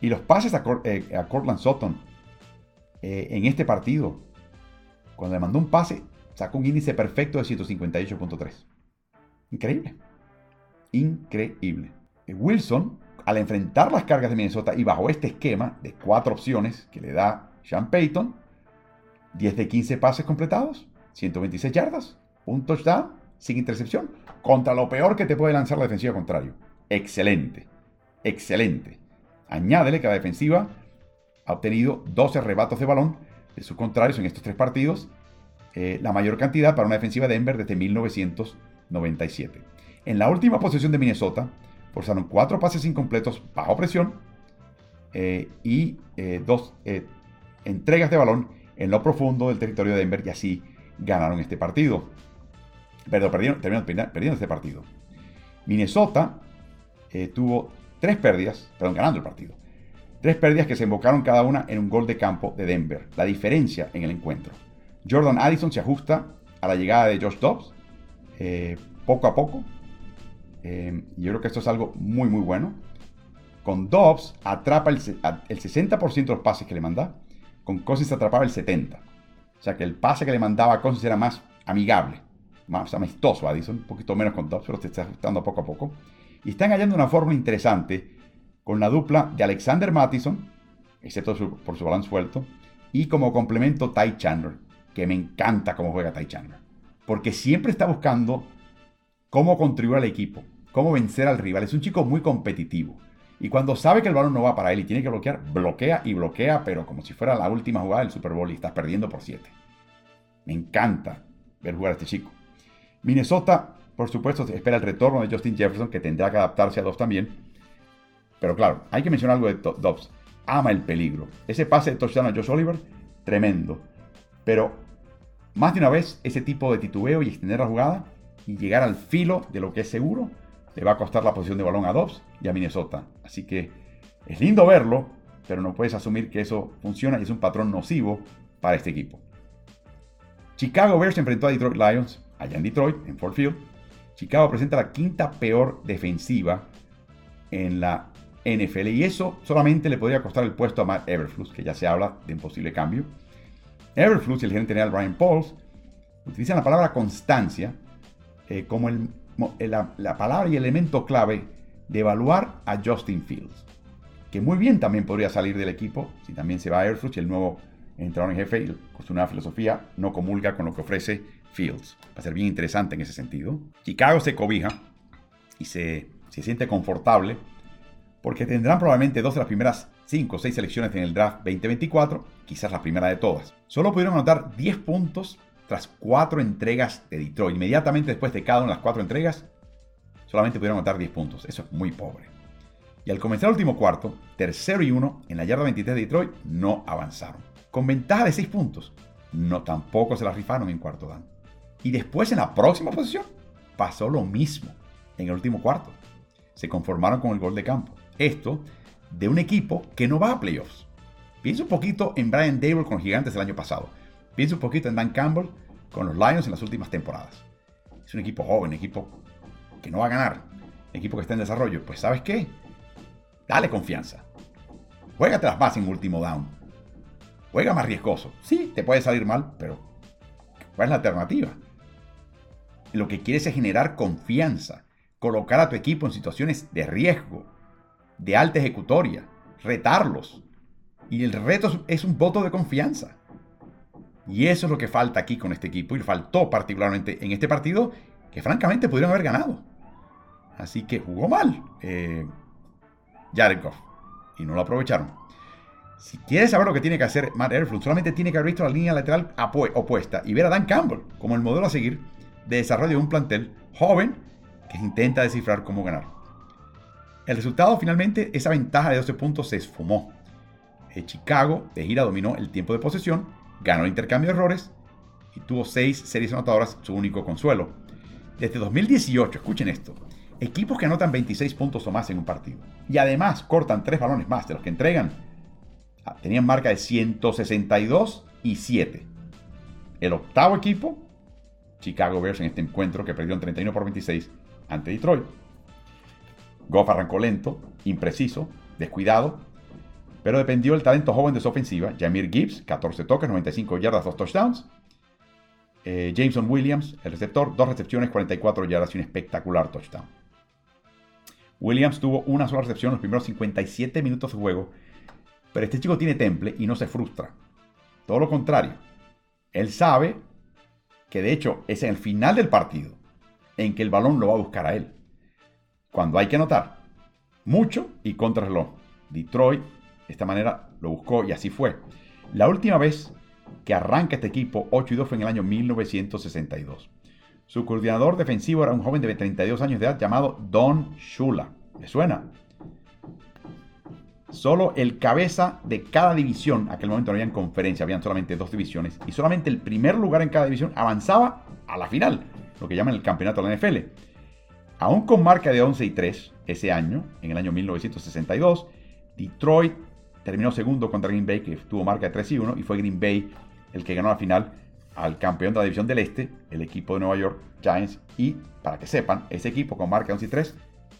Speaker 1: Y los pases a, eh, Cortland Sutton eh, en este partido, cuando le mandó un pase, sacó un índice perfecto de 158.3. Increíble. Increíble. Wilson, al enfrentar las cargas de Minnesota y bajo este esquema de cuatro opciones que le da Sean Payton, 10 de 15 pases completados, 126 yardas, un touchdown sin intercepción, contra lo peor que te puede lanzar la defensiva contrario. Excelente, excelente. Añádele que la defensiva ha obtenido 12 rebatos de balón de sus contrarios en estos tres partidos, eh, la mayor cantidad para una defensiva de Denver desde 1997. En la última posesión de Minnesota, forzaron cuatro pases incompletos bajo presión eh, y eh, dos entregas de balón en lo profundo del territorio de Denver y así ganaron este partido. Perdón, perdieron, perdiendo este partido. Minnesota eh, tuvo tres pérdidas, perdón, ganando el partido. Tres pérdidas que se invocaron cada una en un gol de campo de Denver. La diferencia en el encuentro. Jordan Addison se ajusta a la llegada de Josh Dobbs eh, poco a poco. Eh, yo creo que esto es algo muy, muy bueno. Con Dobbs atrapa el, el 60% de los pases que le manda con Cousins atrapaba el 70. O sea que el pase que le mandaba a Cousins era más amigable, más amistoso. Addison, un poquito menos con Dobbs, pero se está ajustando poco a poco. Y están hallando una forma interesante con la dupla de Alexander Mattison, excepto por su balón suelto, y como complemento Ty Chandler, que me encanta cómo juega Ty Chandler. Porque siempre está buscando cómo contribuir al equipo, cómo vencer al rival. Es un chico muy competitivo. Y cuando sabe que el balón no va para él y tiene que bloquear, bloquea y bloquea, pero como si fuera la última jugada del Super Bowl y estás perdiendo por 7. Me encanta ver jugar a este chico. Minnesota, por supuesto, espera el retorno de Justin Jefferson, que tendrá que adaptarse a Dobbs también. Pero claro, hay que mencionar algo de Dobbs. Ama el peligro. Ese pase de touchdown a Josh Oliver, tremendo. Pero más de una vez, ese tipo de titubeo y extender la jugada y llegar al filo de lo que es seguro le va a costar la posición de balón a Dobbs y a Minnesota. Así que es lindo verlo, pero no puedes asumir que eso funciona y es un patrón nocivo para este equipo. Chicago Bears se enfrentó a Detroit Lions allá en Detroit, en Ford Field. Chicago presenta la quinta peor defensiva en la NFL y eso solamente le podría costar el puesto a Matt Everflux, que ya se habla de un posible cambio. Everflux y el gerente general Brian Pauls utilizan la palabra constancia eh, como el eh, la, palabra y elemento clave de evaluar a Justin Fields. Que muy bien también podría salir del equipo si también se va a Airfruit y el nuevo entrenador en jefe con su nueva filosofía no comulga con lo que ofrece Fields. Va a ser bien interesante en ese sentido. Chicago se cobija y se, se siente confortable porque tendrán probablemente dos de las primeras 5 o 6 selecciones en el draft 2024, quizás la primera de todas. Solo pudieron anotar 10 puntos tras cuatro entregas de Detroit. Inmediatamente después de cada una de las cuatro entregas, solamente pudieron anotar 10 puntos. Eso es muy pobre. Y al comenzar el último cuarto, tercero y uno, en la yarda 23 de Detroit, no avanzaron. Con ventaja de 6 puntos, no tampoco se la rifaron en cuarto dan. Y después en la próxima posición, pasó lo mismo en el último cuarto. Se conformaron con el gol de campo. Esto de un equipo que no va a playoffs. Piensa un poquito en Brian Dable con Gigantes el año pasado. Piensa un poquito en Dan Campbell con los Lions en las últimas temporadas. Es un equipo joven, equipo que no va a ganar, equipo que está en desarrollo. Pues ¿sabes qué? Dale confianza. Juégatelas más en último down. Juega más riesgoso. Sí, te puede salir mal, pero ¿cuál es la alternativa? Lo que quieres es generar confianza, colocar a tu equipo en situaciones de riesgo, de alta ejecutoria, retarlos. Y el reto es un voto de confianza. Y eso es lo que falta aquí con este equipo. Y faltó particularmente en este partido, que francamente pudieron haber ganado. Así que jugó mal eh. Y no lo aprovecharon. Si quieres saber lo que tiene que hacer Matt Airflow, solamente tiene que haber visto la línea lateral opuesta y ver a Dan Campbell como el modelo a seguir. de desarrollo de un plantel joven que intenta descifrar cómo ganar. El resultado finalmente, esa ventaja de 12 puntos se esfumó. Eh, Chicago de gira dominó el tiempo de posesión, ganó intercambio de errores y tuvo 6 series anotadoras, su único consuelo. Desde 2018, escuchen esto, equipos que anotan 26 puntos o más en un partido y además cortan 3 balones más de los que entregan, ah, tenían marca de 162 y 7. El octavo equipo, Chicago Bears en este encuentro que perdió en 31 por 26 ante Detroit. Goff arrancó lento, impreciso, descuidado, pero dependió del talento joven de su ofensiva. Jamir Gibbs, 14 toques, 95 yardas, 2 touchdowns. Eh, Jameson Williams, el receptor, 2 recepciones, 44 yardas y un espectacular touchdown. Williams tuvo una sola recepción en los primeros 57 minutos de juego, pero este chico tiene temple y no se frustra. Todo lo contrario, él sabe que de hecho es en el final del partido en que el balón lo va a buscar a él. Cuando hay que anotar mucho y contra reloj. Detroit de esta manera lo buscó y así fue. La última vez que arranca este equipo 8 y 2 fue en el año 1962. Su coordinador defensivo era un joven de 32 años de edad llamado Don Shula. ¿Le suena? Solo el cabeza de cada división, aquel momento no había conferencia, habían solamente dos divisiones, y solamente el primer lugar en cada división avanzaba a la final, lo que llaman el campeonato de la NFL. Aún con marca de 11 y 3 ese año, en el año 1962, Detroit terminó segundo contra Green Bay, que tuvo marca de 3 y 1, y fue Green Bay el que ganó la final al campeón de la división del Este, el equipo de Nueva York Giants. Y para que sepan, ese equipo con marca de 11 y 3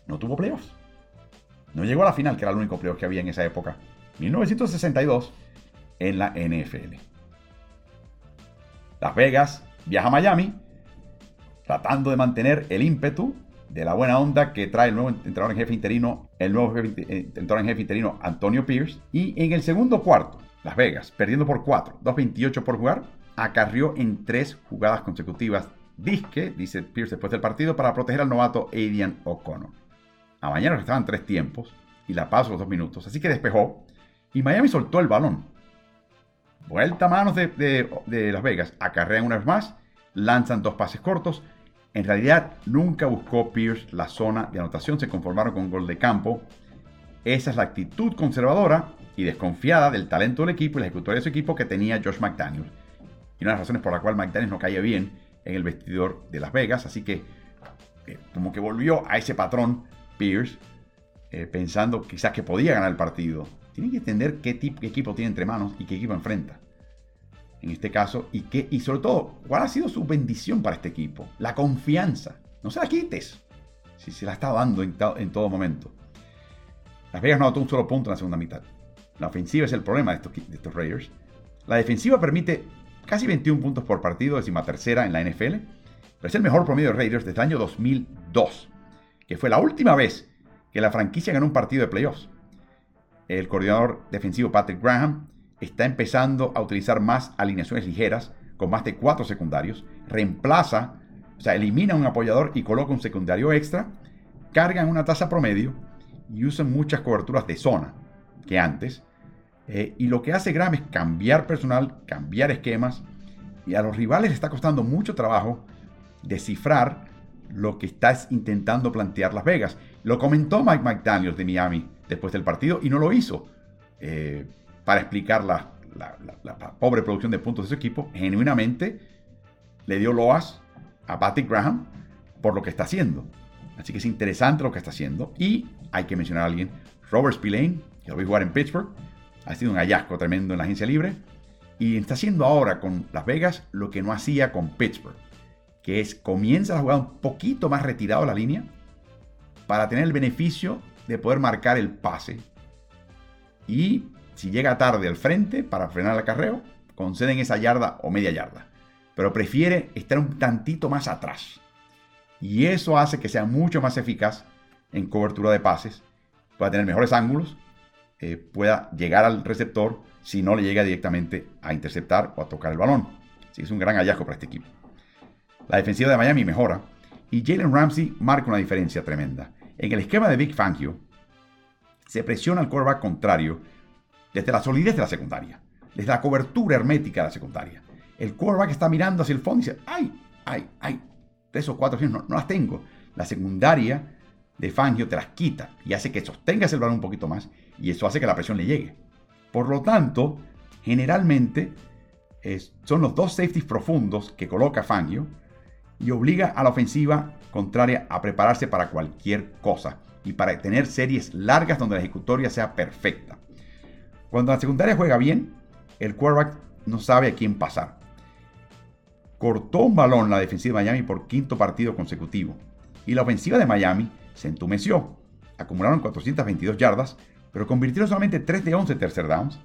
Speaker 1: no tuvo playoffs. No llegó a la final, que era el único playoff que había en esa época. 1962 en la NFL. Las Vegas viaja a Miami tratando de mantener el ímpetu de la buena onda que trae el nuevo entrenador en jefe interino, el nuevo eh, entrenador en jefe interino Antonio Pierce. Y en el segundo cuarto, Las Vegas, perdiendo por 4, 2.28 por jugar, acarrió en tres jugadas consecutivas disque, dice Pierce después del partido, para proteger al novato Adrian O'Connor. A mañana estaban tres tiempos y la paso los dos minutos, así que despejó y Miami soltó el balón. Vuelta a manos de, de Las Vegas, acarrean una vez más, lanzan dos pases cortos en realidad, nunca buscó Pierce la zona de anotación, se conformaron con gol de campo. Esa es la actitud conservadora y desconfiada del talento del equipo y la ejecutoria de su equipo que tenía Josh McDaniels. Y una de las razones por la cual McDaniels no caía bien en el vestidor de Las Vegas. Así que, eh, como que volvió a ese patrón Pierce, eh, pensando quizás que podía ganar el partido. Tiene que entender qué, tipo, qué equipo tiene entre manos y qué equipo enfrenta en este caso, y, qué, y sobre todo, cuál ha sido su bendición para este equipo. La confianza. No se la quites. Si se la está dando en, todo momento. Las Vegas no anotó un solo punto en la segunda mitad. La ofensiva es el problema de estos, de estos Raiders. La defensiva permite casi 21 puntos por partido, décima tercera en la NFL. Pero es el mejor promedio de Raiders desde el año 2002, que fue la última vez que la franquicia ganó un partido de playoffs. El coordinador defensivo Patrick Graham está empezando a utilizar más alineaciones ligeras, con más de cuatro secundarios, reemplaza, o sea, elimina un apoyador y coloca un secundario extra, cargan una tasa promedio y usan muchas coberturas de zona que antes. Eh, y lo que hace Graham es cambiar personal, cambiar esquemas, y a los rivales les está costando mucho trabajo descifrar lo que estás intentando plantear Las Vegas. Lo comentó Mike McDaniels de Miami después del partido y no lo hizo. Eh, para explicar la, pobre producción de puntos de su equipo, genuinamente le dio loas a Patrick Graham por lo que está haciendo. Así que es interesante lo que está haciendo. Y hay que mencionar a alguien, Robert Spillane, que lo vi jugar en Pittsburgh, ha sido un hallazgo tremendo en la agencia libre. Y está haciendo ahora con Las Vegas lo que no hacía con Pittsburgh, que es comienza a jugar un poquito más retirado la línea para tener el beneficio de poder marcar el pase. Y si llega tarde al frente para frenar el acarreo, conceden esa yarda o media yarda. Pero prefiere estar un tantito más atrás. Y eso hace que sea mucho más eficaz en cobertura de pases, pueda tener mejores ángulos, eh, pueda llegar al receptor si no le llega directamente a interceptar o a tocar el balón. Así es un gran hallazgo para este equipo. La defensiva de Miami mejora y Jalen Ramsey marca una diferencia tremenda. En el esquema de Big Fangio, se presiona al quarterback contrario desde la solidez de la secundaria, desde la cobertura hermética de la secundaria. El quarterback está mirando hacia el fondo y dice, ay, ay, ay, tres o cuatro no, no las tengo. La secundaria de Fangio te las quita y hace que sostengas el balón un poquito más y eso hace que la presión le llegue. Por lo tanto, generalmente son los dos safeties profundos que coloca Fangio y obliga a la ofensiva contraria a prepararse para cualquier cosa y para tener series largas donde la ejecutoria sea perfecta. Cuando la secundaria juega bien, el quarterback no sabe a quién pasar. Cortó un balón la defensiva de Miami por quinto partido consecutivo y la ofensiva de Miami se entumeció. Acumularon 422 yardas, pero convirtieron solamente 3 de 11 tercer downs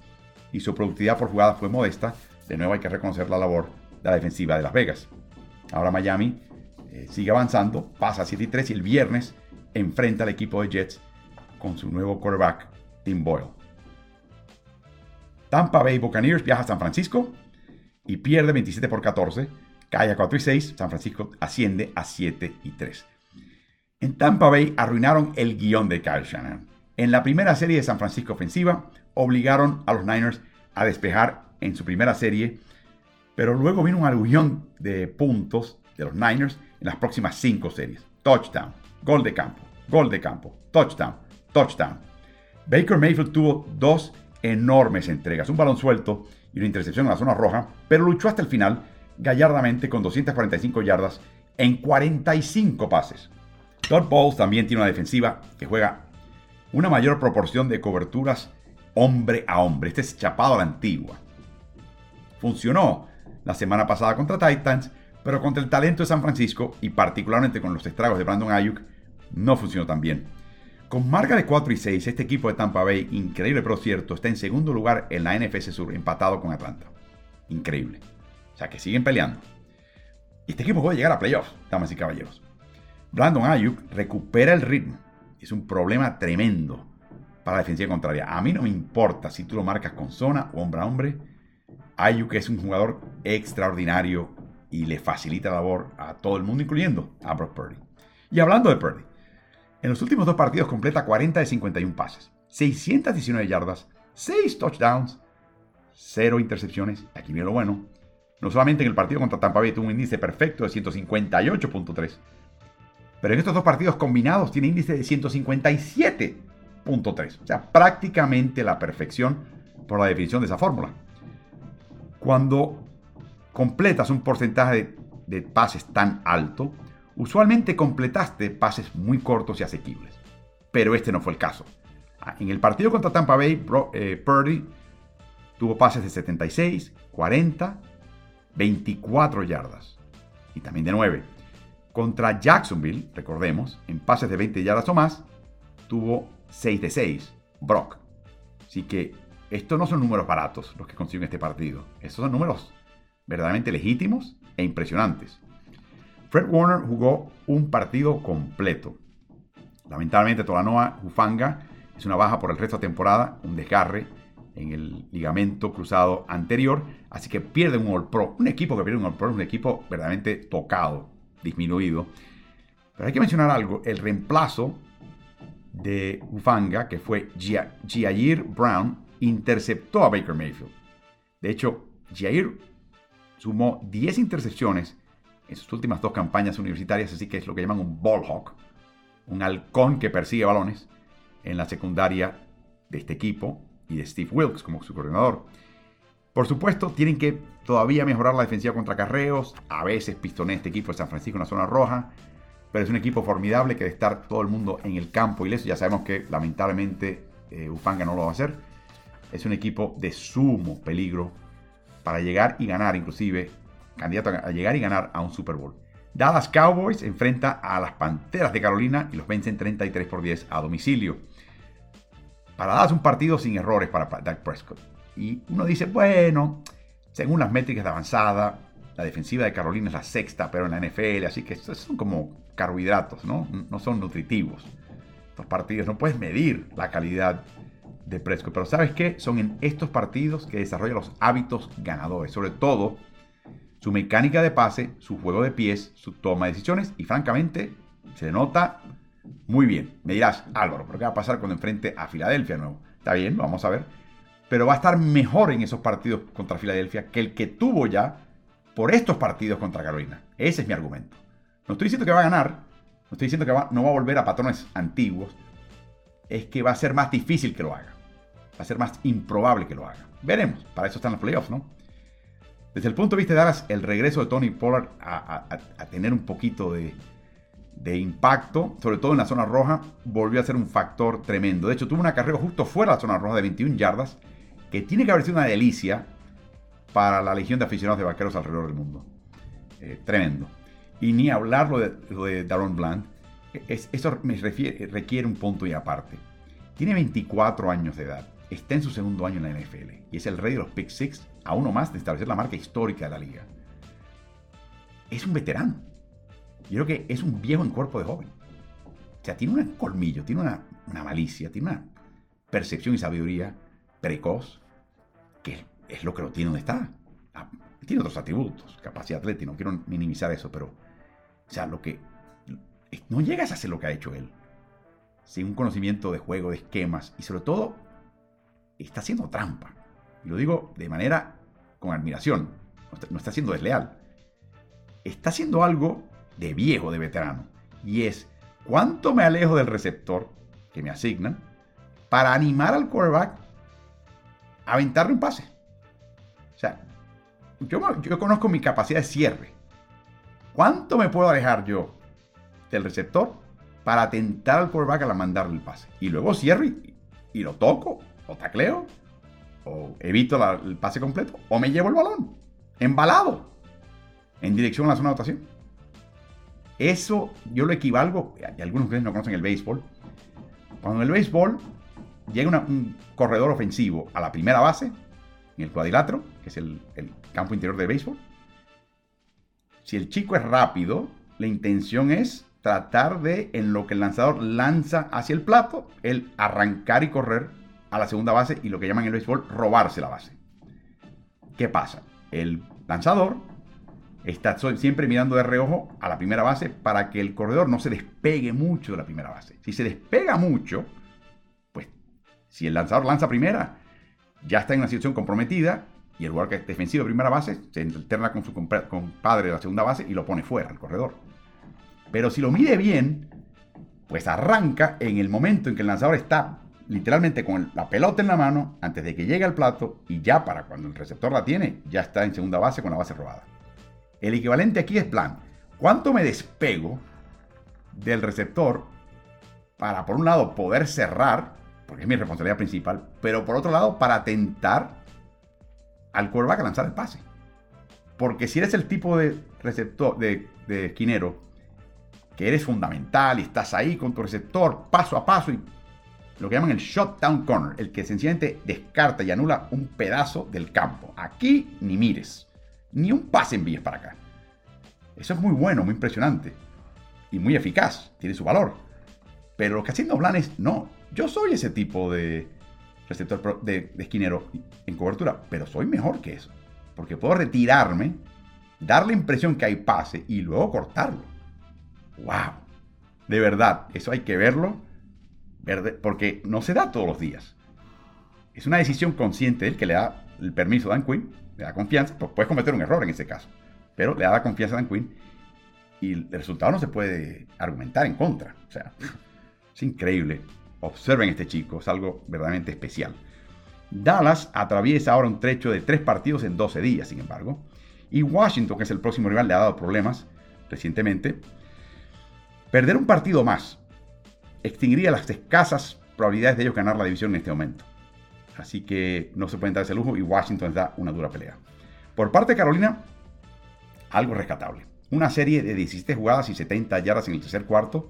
Speaker 1: y su productividad por jugada fue modesta. De nuevo hay que reconocer la labor de la defensiva de Las Vegas. Ahora Miami eh, sigue avanzando, pasa a 7 y 3 y el viernes enfrenta al equipo de Jets con su nuevo quarterback, Tim Boyle. Tampa Bay Buccaneers viaja a San Francisco y pierde 27 por 14, cae a 4 y 6, San Francisco asciende a 7 y 3. En Tampa Bay arruinaron el guion de Kyle Shanahan. En la primera serie de San Francisco ofensiva, obligaron a los Niners a despejar en su primera serie, pero luego vino un aluvión de puntos de los Niners en las próximas cinco series. Touchdown, gol de campo, gol de campo, touchdown, touchdown. Baker Mayfield tuvo dos enormes entregas, un balón suelto y una intercepción en la zona roja, pero luchó hasta el final gallardamente con 245 yardas en 45 pases. Todd Bowles también tiene una defensiva que juega una mayor proporción de coberturas hombre a hombre. Este es chapado a la antigua. Funcionó la semana pasada contra Titans, pero contra el talento de San Francisco y particularmente con los estragos de Brandon Ayuk, no funcionó tan bien. Con marca de 4 y 6, este equipo de Tampa Bay, increíble pero cierto, está en segundo lugar en la NFC Sur, empatado con Atlanta. Increíble. O sea que siguen peleando. Este equipo puede llegar a playoffs, damas y caballeros. Brandon Ayuk recupera el ritmo. Es un problema tremendo para la defensiva contraria. A mí no me importa si tú lo marcas con zona o hombre a hombre. Ayuk es un jugador extraordinario y le facilita la labor a todo el mundo, incluyendo a Brock Purdy. Y hablando de Purdy, en los últimos dos partidos completa 40 de 51 pases, 619 yardas, 6 touchdowns, 0 intercepciones. Aquí viene lo bueno. No solamente en el partido contra Tampa Bay tuvo un índice perfecto de 158.3, pero en estos dos partidos combinados tiene índice de 157.3. O sea, prácticamente la perfección por la definición de esa fórmula. Cuando completas un porcentaje de, pases tan alto, usualmente completaste pases muy cortos y asequibles. Pero este no fue el caso. Ah, en el partido contra Tampa Bay, eh, Purdy tuvo pases de 76, 40, 24 yardas. Y también de 9. Contra Jacksonville, recordemos, en pases de 20 yardas o más, tuvo 6 de 6, Brock. Así que estos no son números baratos los que consiguen este partido. Estos son números verdaderamente legítimos e impresionantes. Fred Warner jugó un partido completo. Lamentablemente, Tolanoa Hufanga es una baja por el resto de temporada, un desgarre en el ligamento cruzado anterior, así que pierde un All Pro. Un equipo que pierde un All Pro es un equipo verdaderamente tocado disminuido. Pero hay que mencionar algo, el reemplazo de Ufanga, que fue Jair Brown, interceptó a Baker Mayfield. De hecho, Jair sumó 10 intercepciones en sus últimas dos campañas universitarias, así que es lo que llaman un ball hawk, un halcón que persigue balones en la secundaria de este equipo y de Steve Wilkes como su coordinador. Por supuesto, tienen que todavía mejorar la defensiva contra carreos. A veces pistonea este equipo de San Francisco en la zona roja. Pero es un equipo formidable que de estar todo el mundo en el campo y eso ya sabemos que lamentablemente eh, Ufanga no lo va a hacer. Es un equipo de sumo peligro para llegar y ganar, inclusive candidato a llegar y ganar a un Super Bowl. Dallas Cowboys enfrenta a las Panteras de Carolina y los vencen 33 por 10 a domicilio. Para Dallas un partido sin errores para Dak Prescott. Y uno dice, bueno, según las métricas de avanzada, la defensiva de Carolina es la sexta, pero en la NFL, así que son como carbohidratos, ¿no? No son nutritivos. Estos partidos no puedes medir la calidad de Prescott, pero ¿sabes qué? Son en estos partidos que desarrolla los hábitos ganadores, sobre todo su mecánica de pase, su juego de pies, su toma de decisiones y francamente se nota muy bien. Me dirás, Álvaro, ¿pero qué va a pasar cuando enfrente a Filadelfia nuevo? Está bien, vamos a ver pero va a estar mejor en esos partidos contra Filadelfia que el que tuvo ya por estos partidos contra Carolina. Ese es mi argumento. No estoy diciendo que va a ganar, no estoy diciendo que no va a volver a patrones antiguos, es que va a ser más difícil que lo haga. Va a ser más improbable que lo haga. Veremos, para eso están los playoffs, ¿no? Desde el punto de vista de Dallas, el regreso de Tony Pollard a, tener un poquito de, de, impacto, sobre todo en la zona roja, volvió a ser un factor tremendo. De hecho, tuvo una carrera justo fuera de la zona roja de 21 yardas, que tiene que haber sido una delicia para la legión de aficionados de vaqueros alrededor del mundo. Eh, tremendo. Y ni hablar lo de, de Daron Bland, eso me requiere un punto y aparte. Tiene 24 años de edad, está en su segundo año en la NFL y es el rey de los Pick Six, a uno más de establecer la marca histórica de la liga. Es un veterano. Yo creo que es un viejo en cuerpo de joven. O sea, tiene un colmillo, tiene una, malicia, tiene una percepción y sabiduría precoz, que es lo que lo tiene donde está. Ah, tiene otros atributos, capacidad atlética, no quiero minimizar eso, pero, o sea, lo que no llegas a hacer lo que ha hecho él. Sin un conocimiento de juego, de esquemas y sobre todo está haciendo trampa. Y lo digo de manera con admiración. No está, siendo desleal. Está haciendo algo de viejo, de veterano. Y es cuánto me alejo del receptor que me asignan para animar al quarterback a aventarle un pase. O sea, yo, yo conozco mi capacidad de cierre. ¿Cuánto me puedo alejar yo del receptor para tentar al quarterback a mandarle el pase. Y luego cierro y, lo toco, o tacleo, evito el pase completo, o me llevo el balón, embalado, en dirección a la zona de anotación. Eso yo lo equivalgo, y algunos de ustedes no conocen el béisbol, cuando en el béisbol llega un corredor ofensivo a la primera base, en el cuadrilátero, que es el, el campo interior del béisbol, si el chico es rápido, la intención es tratar de, en lo que el lanzador lanza hacia el plato, el arrancar y correr a la segunda base y lo que llaman en el béisbol robarse la base. ¿Qué pasa? El lanzador está siempre mirando de reojo a la primera base para que el corredor no se despegue mucho de la primera base. Si se despega mucho, pues si el lanzador lanza primera, ya está en una situación comprometida y el jugador que es defensivo de primera base se alterna con su compadre de la segunda base y lo pone fuera al corredor. Pero si lo mide bien, pues arranca en el momento en que el lanzador está literalmente con la pelota en la mano antes de que llegue al plato y ya para cuando el receptor la tiene, ya está en segunda base con la base robada. El equivalente aquí es plan. ¿Cuánto me despego del receptor para, por un lado, poder cerrar, porque es mi responsabilidad principal, pero por otro lado, para tentar al quarterback a lanzar el pase? Porque si eres el tipo de receptor, de, de esquinero que eres fundamental y estás ahí con tu receptor paso a paso y lo que llaman el shutdown corner, el que sencillamente descarta y anula un pedazo del campo. Aquí ni mires, ni un pase envíes para acá. Eso es muy bueno, muy impresionante y muy eficaz, tiene su valor. Pero lo que haciendo Blan es, no, yo soy ese tipo de receptor de, de esquinero en cobertura, pero soy mejor que eso. Porque puedo retirarme, dar la impresión que hay pase y luego cortarlo wow, de verdad, eso hay que verlo, porque no se da todos los días. Es una decisión consciente él que le da el permiso a Dan Quinn, le da confianza, pues puedes cometer un error en ese caso, pero le da confianza a Dan Quinn y el resultado no se puede argumentar en contra. O sea, es increíble. Observen este chico, es algo verdaderamente especial. Dallas atraviesa ahora un trecho de tres partidos en 12 días, sin embargo, y Washington, que es el próximo rival, le ha dado problemas recientemente. Perder un partido más extinguiría las escasas probabilidades de ellos ganar la división en este momento. Así que no se pueden dar ese lujo y Washington da una dura pelea. Por parte de Carolina, algo rescatable. Una serie de 17 jugadas y 70 yardas en el tercer cuarto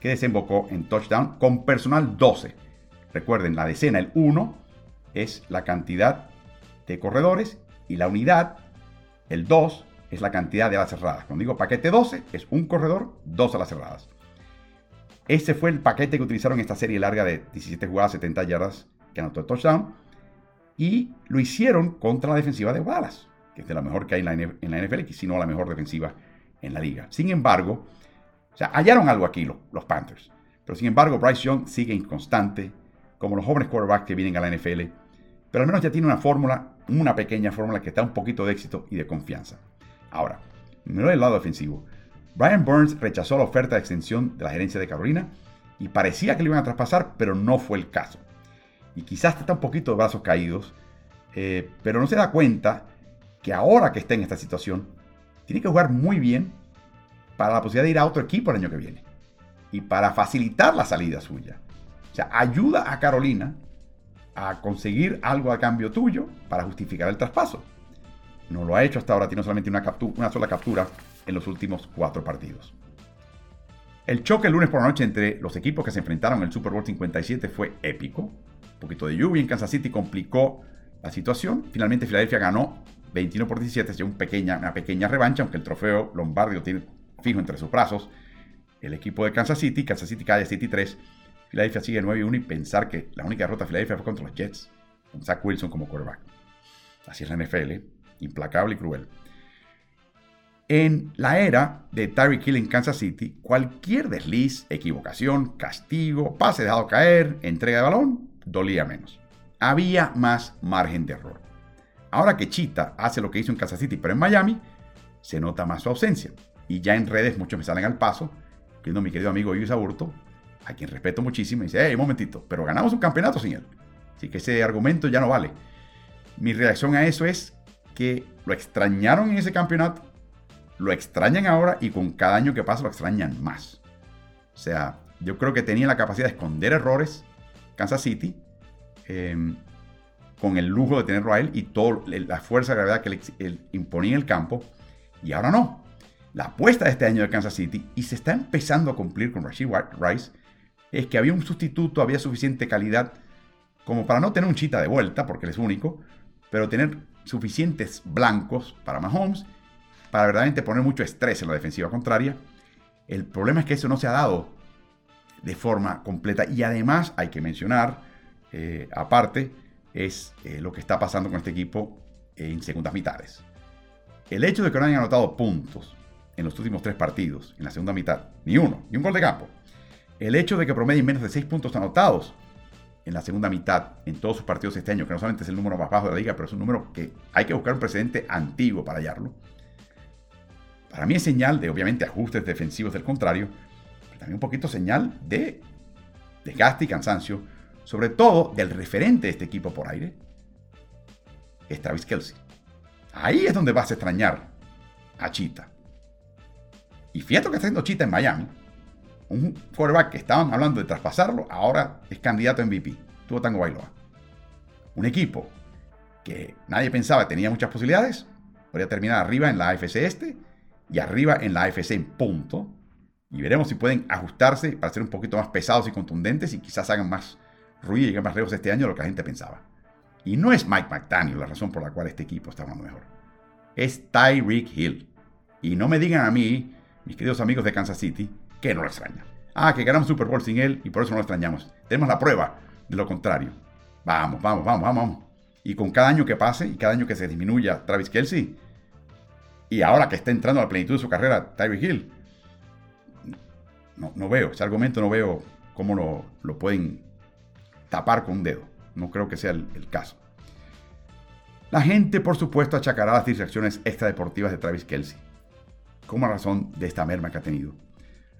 Speaker 1: que desembocó en touchdown con personal 12. Recuerden, la decena, el 1, es la cantidad de corredores y la unidad, el 2, es la cantidad de alas cerradas. Cuando digo paquete 12, es un corredor, dos alas cerradas. Ese fue el paquete que utilizaron en esta serie larga de 17 jugadas, 70 yardas que anotó el touchdown. Y lo hicieron contra la defensiva de Dallas, que es de la mejor que hay en la, NFL, si no la mejor defensiva en la liga. Sin embargo, o sea, hallaron algo aquí los, Panthers. Pero sin embargo, Bryce Young sigue inconstante, como los jóvenes quarterbacks que vienen a la NFL. Pero al menos ya tiene una fórmula, una pequeña fórmula que está un poquito de éxito y de confianza. Ahora, no del lado defensivo. Brian Burns rechazó la oferta de extensión de la gerencia de Carolina y parecía que lo iban a traspasar, pero no fue el caso. Y quizás está un poquito de brazos caídos, eh, pero no se da cuenta que ahora que está en esta situación, tiene que jugar muy bien para la posibilidad de ir a otro equipo el año que viene. Y para facilitar la salida suya. O sea, ayuda a Carolina a conseguir algo a cambio tuyo para justificar el traspaso. No lo ha hecho hasta ahora, tiene solamente una, una sola captura en los últimos cuatro partidos. El choque el lunes por la noche entre los equipos que se enfrentaron en el Super Bowl 57 fue épico. Un poquito de lluvia en Kansas City complicó la situación. Finalmente Filadelfia ganó 21 por 17, es pequeña, una pequeña revancha, aunque el trofeo Lombardi lo tiene fijo entre sus brazos. El equipo de Kansas City, Kansas City cae 7 3. Filadelfia sigue 9 1 y pensar que la única derrota de Filadelfia fue contra los Jets, con Zach Wilson como quarterback. Así es la NFL, implacable y cruel. En la era de Tyreek Hill en Kansas City, cualquier desliz, equivocación, castigo, pase dejado caer, entrega de balón, dolía menos. Había más margen de error. Ahora que Chita hace lo que hizo en Kansas City, pero en Miami, se nota más su ausencia. Y ya en redes muchos me salen al paso, viendo mi querido amigo Luis Aburto, a quien respeto muchísimo, y dice, hey, un momentito, pero ganamos un campeonato sin él. Así que ese argumento ya no vale. Mi reacción a eso es que lo extrañaron en ese campeonato lo extrañan ahora y con cada año que pasa lo extrañan más. O sea, yo creo que tenía la capacidad de esconder errores Kansas City em, con el lujo de tenerlo a él y toda la fuerza de gravedad que le imponía en el campo. Y ahora no. La apuesta de este año de Kansas City, y se está empezando a cumplir con Rashid Rice, es que había un sustituto, había suficiente calidad como para no tener un chita de vuelta, porque él es único, pero tener suficientes blancos para Mahomes para verdaderamente poner mucho estrés en la defensiva contraria. El problema es que eso no se ha dado de forma completa y además hay que mencionar, eh, aparte, es eh, lo que está pasando con este equipo en segundas mitades. El hecho de que no hayan anotado puntos en los últimos tres partidos, en la segunda mitad, ni uno, ni un gol de campo. El hecho de que promedien menos de seis puntos anotados en la segunda mitad en todos sus partidos este año, que no solamente es el número más bajo de la liga, pero es un número que hay que buscar un precedente antiguo para hallarlo para mí es señal de, obviamente, ajustes defensivos del contrario, pero también un poquito señal de desgaste y cansancio, sobre todo del referente de este equipo por aire, es Travis Kelsey. Ahí es donde vas a extrañar a Chita. Y fíjate que está haciendo Chita en Miami. Un quarterback que estaban hablando de traspasarlo, ahora es candidato a MVP. Tuvo Tango Bailoa. Un equipo que nadie pensaba tenía muchas posibilidades. Podría terminar arriba en la AFC Este y arriba en la AFC en punto. Y veremos si pueden ajustarse para ser un poquito más pesados y contundentes y quizás hagan más ruido y lleguen más lejos este año de lo que la gente pensaba. Y no es Mike McDaniel la razón por la cual este equipo está jugando mejor. Es Tyreek Hill. Y no me digan a mí, mis queridos amigos de Kansas City, que no lo extrañan. Ah, que ganamos Super Bowl sin él y por eso no lo extrañamos. Tenemos la prueba de lo contrario. Vamos, vamos, vamos, vamos. Y con cada año que pase y cada año que se disminuya Travis Kelsey, y ahora que está entrando a la plenitud de su carrera, Tyreek Hill, no, veo, ese argumento no veo cómo lo, pueden tapar con un dedo. No creo que sea el, caso. La gente, por supuesto, achacará las distracciones extradeportivas de Travis Kelsey, como razón de esta merma que ha tenido.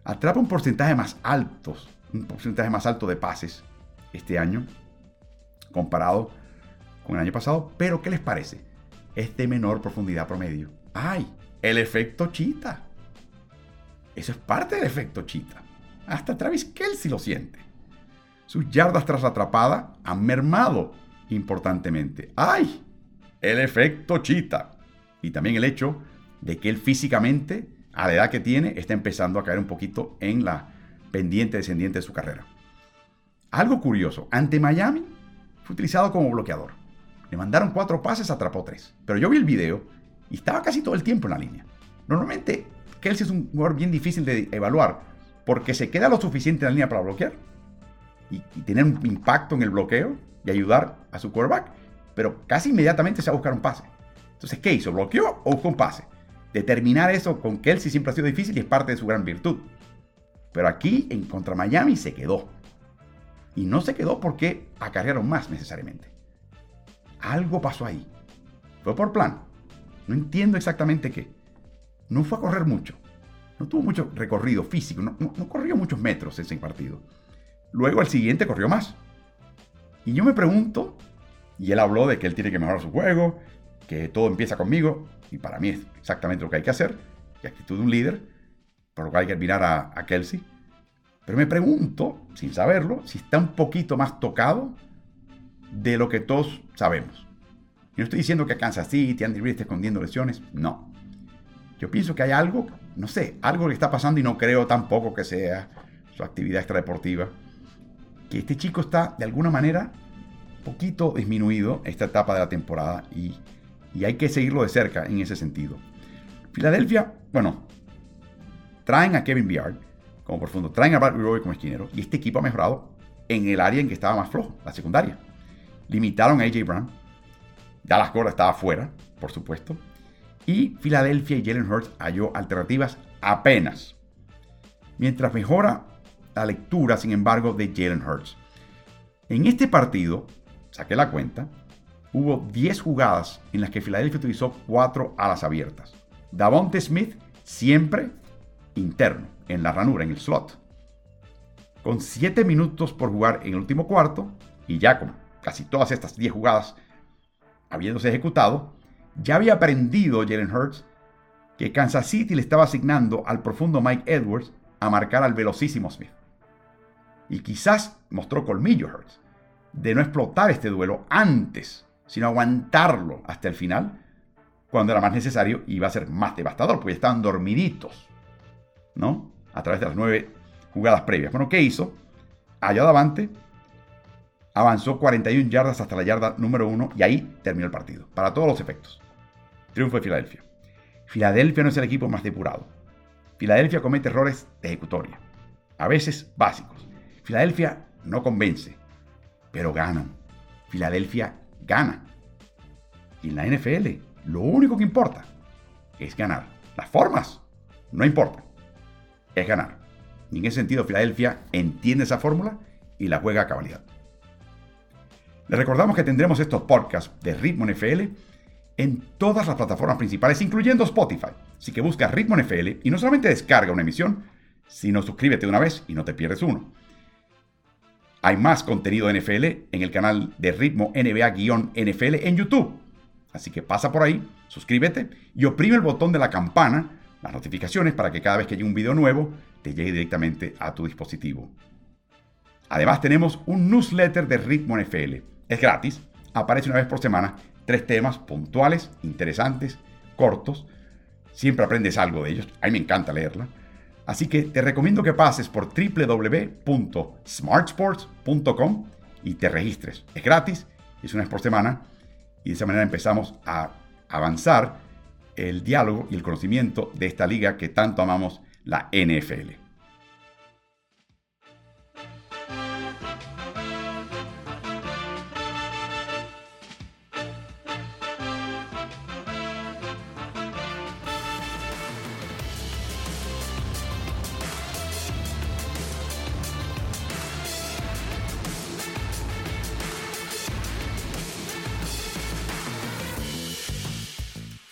Speaker 1: Atrapa un porcentaje más alto, un porcentaje más alto de pases este año, comparado con el año pasado, pero ¿qué les parece? Es de menor profundidad promedio. ¡Ay! El efecto chita. Eso es parte del efecto chita. Hasta Travis Kelsey lo siente. Sus yardas tras atrapada han mermado importantemente. ¡Ay! El efecto chita. Y también el hecho de que él físicamente, a la edad que tiene, está empezando a caer un poquito en la pendiente descendiente de su carrera. Algo curioso, ante Miami fue utilizado como bloqueador. Le mandaron cuatro pases, atrapó tres. Pero yo vi el video y estaba casi todo el tiempo en la línea. Normalmente, Kelsey es un jugador bien difícil de evaluar porque se queda lo suficiente en la línea para bloquear y, tener un impacto en el bloqueo y ayudar a su quarterback, pero casi inmediatamente se va a buscar un pase. Entonces, ¿qué hizo? ¿Bloqueó o buscó un pase? Determinar eso con Kelsey siempre ha sido difícil y es parte de su gran virtud. Pero aquí, en contra Miami, se quedó. Y no se quedó porque acarrearon más necesariamente. Algo pasó ahí. Fue por plan. No entiendo exactamente qué. No fue a correr mucho. no tuvo mucho recorrido físico, no, corrió muchos metros ese partido. Luego el siguiente corrió más. Y yo me pregunto, y él habló de que él tiene que mejorar su juego, que todo empieza conmigo, y para mí es exactamente lo que hay que hacer, y actitud de un líder, por lo que hay que admirar a, a Kelsey. Pero me pregunto, sin saberlo, si está un poquito más tocado de lo que todos sabemos. Yo no estoy diciendo que Kansas City, Andy Reid esté escondiendo lesiones, no. Yo pienso que hay algo, no sé, algo que está pasando y no creo tampoco que sea su actividad extradeportiva. Que este chico está de alguna manera poquito disminuido esta etapa de la temporada y, y hay que seguirlo de cerca en ese sentido. Filadelfia, bueno, traen a Kevin Biard como profundo, traen a Bradley Roy como esquinero y este equipo ha mejorado en el área en que estaba más flojo, la secundaria. Limitaron a AJ Brown, Dallas Cora estaba fuera, por supuesto, y Filadelfia y Jalen Hurts halló alternativas apenas. Mientras mejora la lectura, sin embargo, de Jalen Hurts. En este partido, saqué la cuenta, hubo 10 jugadas en las que Filadelfia utilizó 4 alas abiertas. Davonte Smith siempre interno, en la ranura, en el slot. Con 7 minutos por jugar en el último cuarto, y ya con casi todas estas 10 jugadas habiéndose ejecutado, ya había aprendido Jalen Hurts que Kansas City le estaba asignando al profundo Mike Edwards a marcar al velocísimo Smith. Y quizás mostró colmillo Hurts de no explotar este duelo antes, sino aguantarlo hasta el final, cuando era más necesario y iba a ser más devastador, porque estaban dormiditos, ¿no? A través de las nueve jugadas previas. Bueno, ¿qué hizo? Allá adelante, avanzó 41 yardas hasta la yarda número 1 y ahí terminó el partido, para todos los efectos. Triunfo de Filadelfia. Filadelfia no es el equipo más depurado. Filadelfia comete errores de ejecutoria, a veces básicos. Filadelfia no convence, pero ganan. Filadelfia gana. Y en la NFL, lo único que importa es ganar. Las formas no importan. Es ganar. En ese sentido, Filadelfia entiende esa fórmula y la juega a cabalidad. Les recordamos que tendremos estos podcasts de Ritmo NFL en todas las plataformas principales, incluyendo Spotify. Así que busca Ritmo NFL y no solamente descarga una emisión, sino suscríbete de una vez y no te pierdes uno. Hay más contenido de NFL en el canal de Ritmo NBA-NFL en YouTube. Así que pasa por ahí, suscríbete y oprime el botón de la campana, las notificaciones, para que cada vez que llegue un video nuevo te llegue directamente a tu dispositivo. Además tenemos un newsletter de Ritmo NFL es gratis, aparece una vez por semana, tres temas puntuales, interesantes, cortos. Siempre aprendes algo de ellos, a mí me encanta leerla. Así que te recomiendo que pases por www.smartsports.com y te registres. Es gratis, es una vez por semana y de esa manera empezamos a avanzar el diálogo y el conocimiento de esta liga que tanto amamos, la NFL.